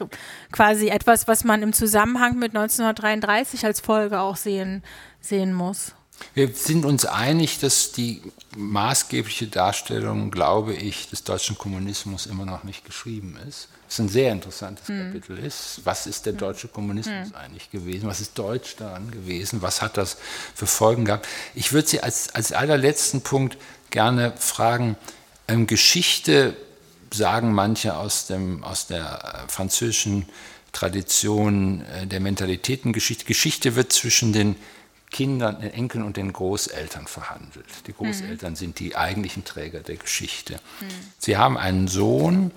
quasi etwas, was man im Zusammenhang mit 1933 als Folge auch sehen sehen muss. Wir sind uns einig, dass die maßgebliche Darstellung, glaube ich, des deutschen Kommunismus immer noch nicht geschrieben ist. Ist ein sehr interessantes hm. Kapitel ist. Was ist der hm. deutsche Kommunismus hm. eigentlich gewesen? Was ist deutsch daran gewesen? Was hat das für Folgen gehabt? Ich würde Sie als, als allerletzten Punkt gerne fragen, ähm, Geschichte sagen manche aus, dem, aus der äh, französischen Tradition äh, der Mentalitätengeschichte. Geschichte wird zwischen den Kindern, den Enkeln und den Großeltern verhandelt. Die Großeltern mhm. sind die eigentlichen Träger der Geschichte. Mhm. Sie haben einen Sohn,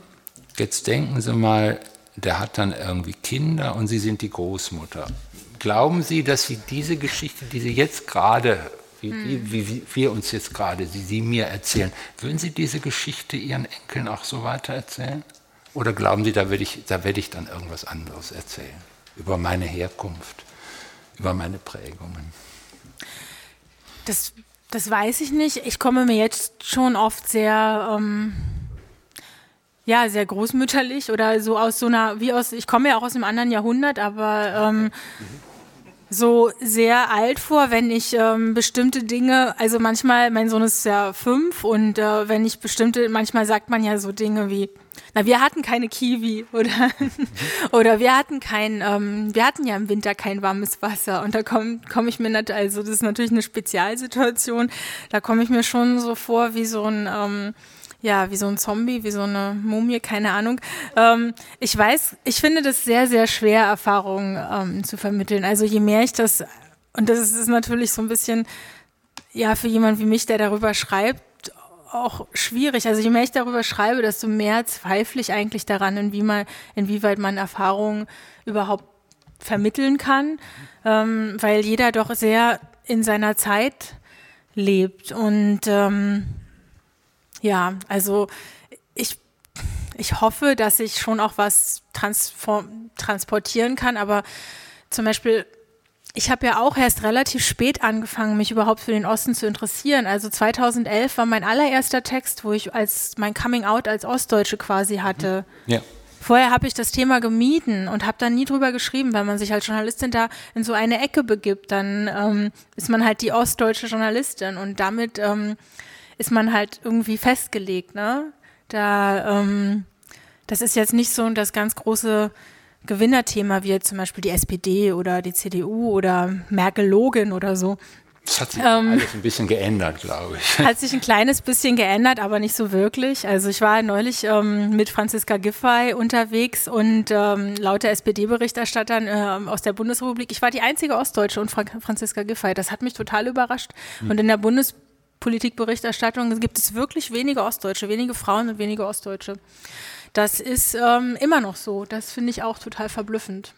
jetzt denken Sie mal, der hat dann irgendwie Kinder und Sie sind die Großmutter. Glauben Sie, dass Sie diese Geschichte, die Sie jetzt gerade, wie, wie, wie, wir uns jetzt gerade, die Sie mir erzählen, würden Sie diese Geschichte Ihren Enkeln auch so weitererzählen? Oder glauben Sie, da werde ich, da werde ich dann irgendwas anderes erzählen? Über meine Herkunft, über meine Prägungen? Das, das weiß ich nicht. Ich komme mir jetzt schon oft sehr, ähm, ja, sehr großmütterlich oder so aus so einer, wie aus, ich komme ja auch aus einem anderen Jahrhundert, aber ähm, so sehr alt vor, wenn ich ähm, bestimmte Dinge, also manchmal, mein Sohn ist ja fünf und äh, wenn ich bestimmte, manchmal sagt man ja so Dinge wie, na, wir hatten keine Kiwi oder, oder wir hatten kein, ähm, wir hatten ja im Winter kein warmes Wasser. Und da komme komm ich mir nicht, also das ist natürlich eine Spezialsituation, da komme ich mir schon so vor wie so ein, ähm, ja, wie so ein Zombie, wie so eine Mumie, keine Ahnung. Ähm, ich weiß, ich finde das sehr, sehr schwer, Erfahrungen ähm, zu vermitteln. Also je mehr ich das, und das ist natürlich so ein bisschen, ja, für jemand wie mich, der darüber schreibt, auch schwierig. Also je mehr ich darüber schreibe, desto mehr zweifle ich eigentlich daran, inwie man, inwieweit man Erfahrungen überhaupt vermitteln kann, ähm, weil jeder doch sehr in seiner Zeit lebt. Und ähm, ja, also ich, ich hoffe, dass ich schon auch was transportieren kann, aber zum Beispiel ich habe ja auch erst relativ spät angefangen, mich überhaupt für den Osten zu interessieren. Also 2011 war mein allererster Text, wo ich als mein Coming Out als Ostdeutsche quasi hatte. Ja. Vorher habe ich das Thema gemieden und habe dann nie drüber geschrieben, weil man sich als Journalistin da in so eine Ecke begibt. Dann ähm, ist man halt die ostdeutsche Journalistin und damit ähm, ist man halt irgendwie festgelegt. Ne? Da, ähm, das ist jetzt nicht so das ganz große Gewinnerthema wie zum Beispiel die SPD oder die CDU oder Merkel-Login oder so. Das hat sich ähm, alles ein bisschen geändert, glaube ich. Hat sich ein kleines bisschen geändert, aber nicht so wirklich. Also ich war neulich ähm, mit Franziska Giffey unterwegs und ähm, lauter SPD-Berichterstattern äh, aus der Bundesrepublik. Ich war die einzige Ostdeutsche und Fra Franziska Giffey. Das hat mich total überrascht. Hm. Und in der Bundespolitikberichterstattung gibt es wirklich wenige Ostdeutsche, wenige Frauen und wenige Ostdeutsche. Das ist ähm, immer noch so. Das finde ich auch total verblüffend.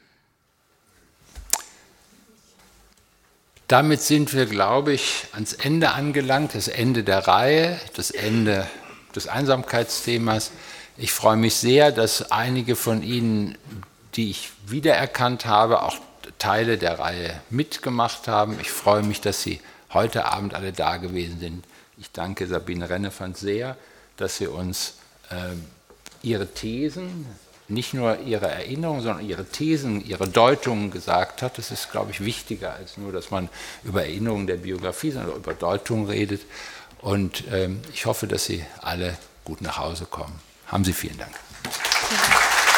Damit sind wir, glaube ich, ans Ende angelangt, das Ende der Reihe, das Ende des Einsamkeitsthemas. Ich freue mich sehr, dass einige von Ihnen, die ich wiedererkannt habe, auch Teile der Reihe mitgemacht haben. Ich freue mich, dass Sie heute Abend alle da gewesen sind. Ich danke Sabine Rennefand sehr, dass sie uns äh, ihre Thesen, nicht nur ihre Erinnerungen, sondern ihre Thesen, ihre Deutungen gesagt hat. Das ist, glaube ich, wichtiger als nur, dass man über Erinnerungen der Biografie, sondern über Deutungen redet. Und ähm, ich hoffe, dass Sie alle gut nach Hause kommen. Haben Sie vielen Dank. Ja.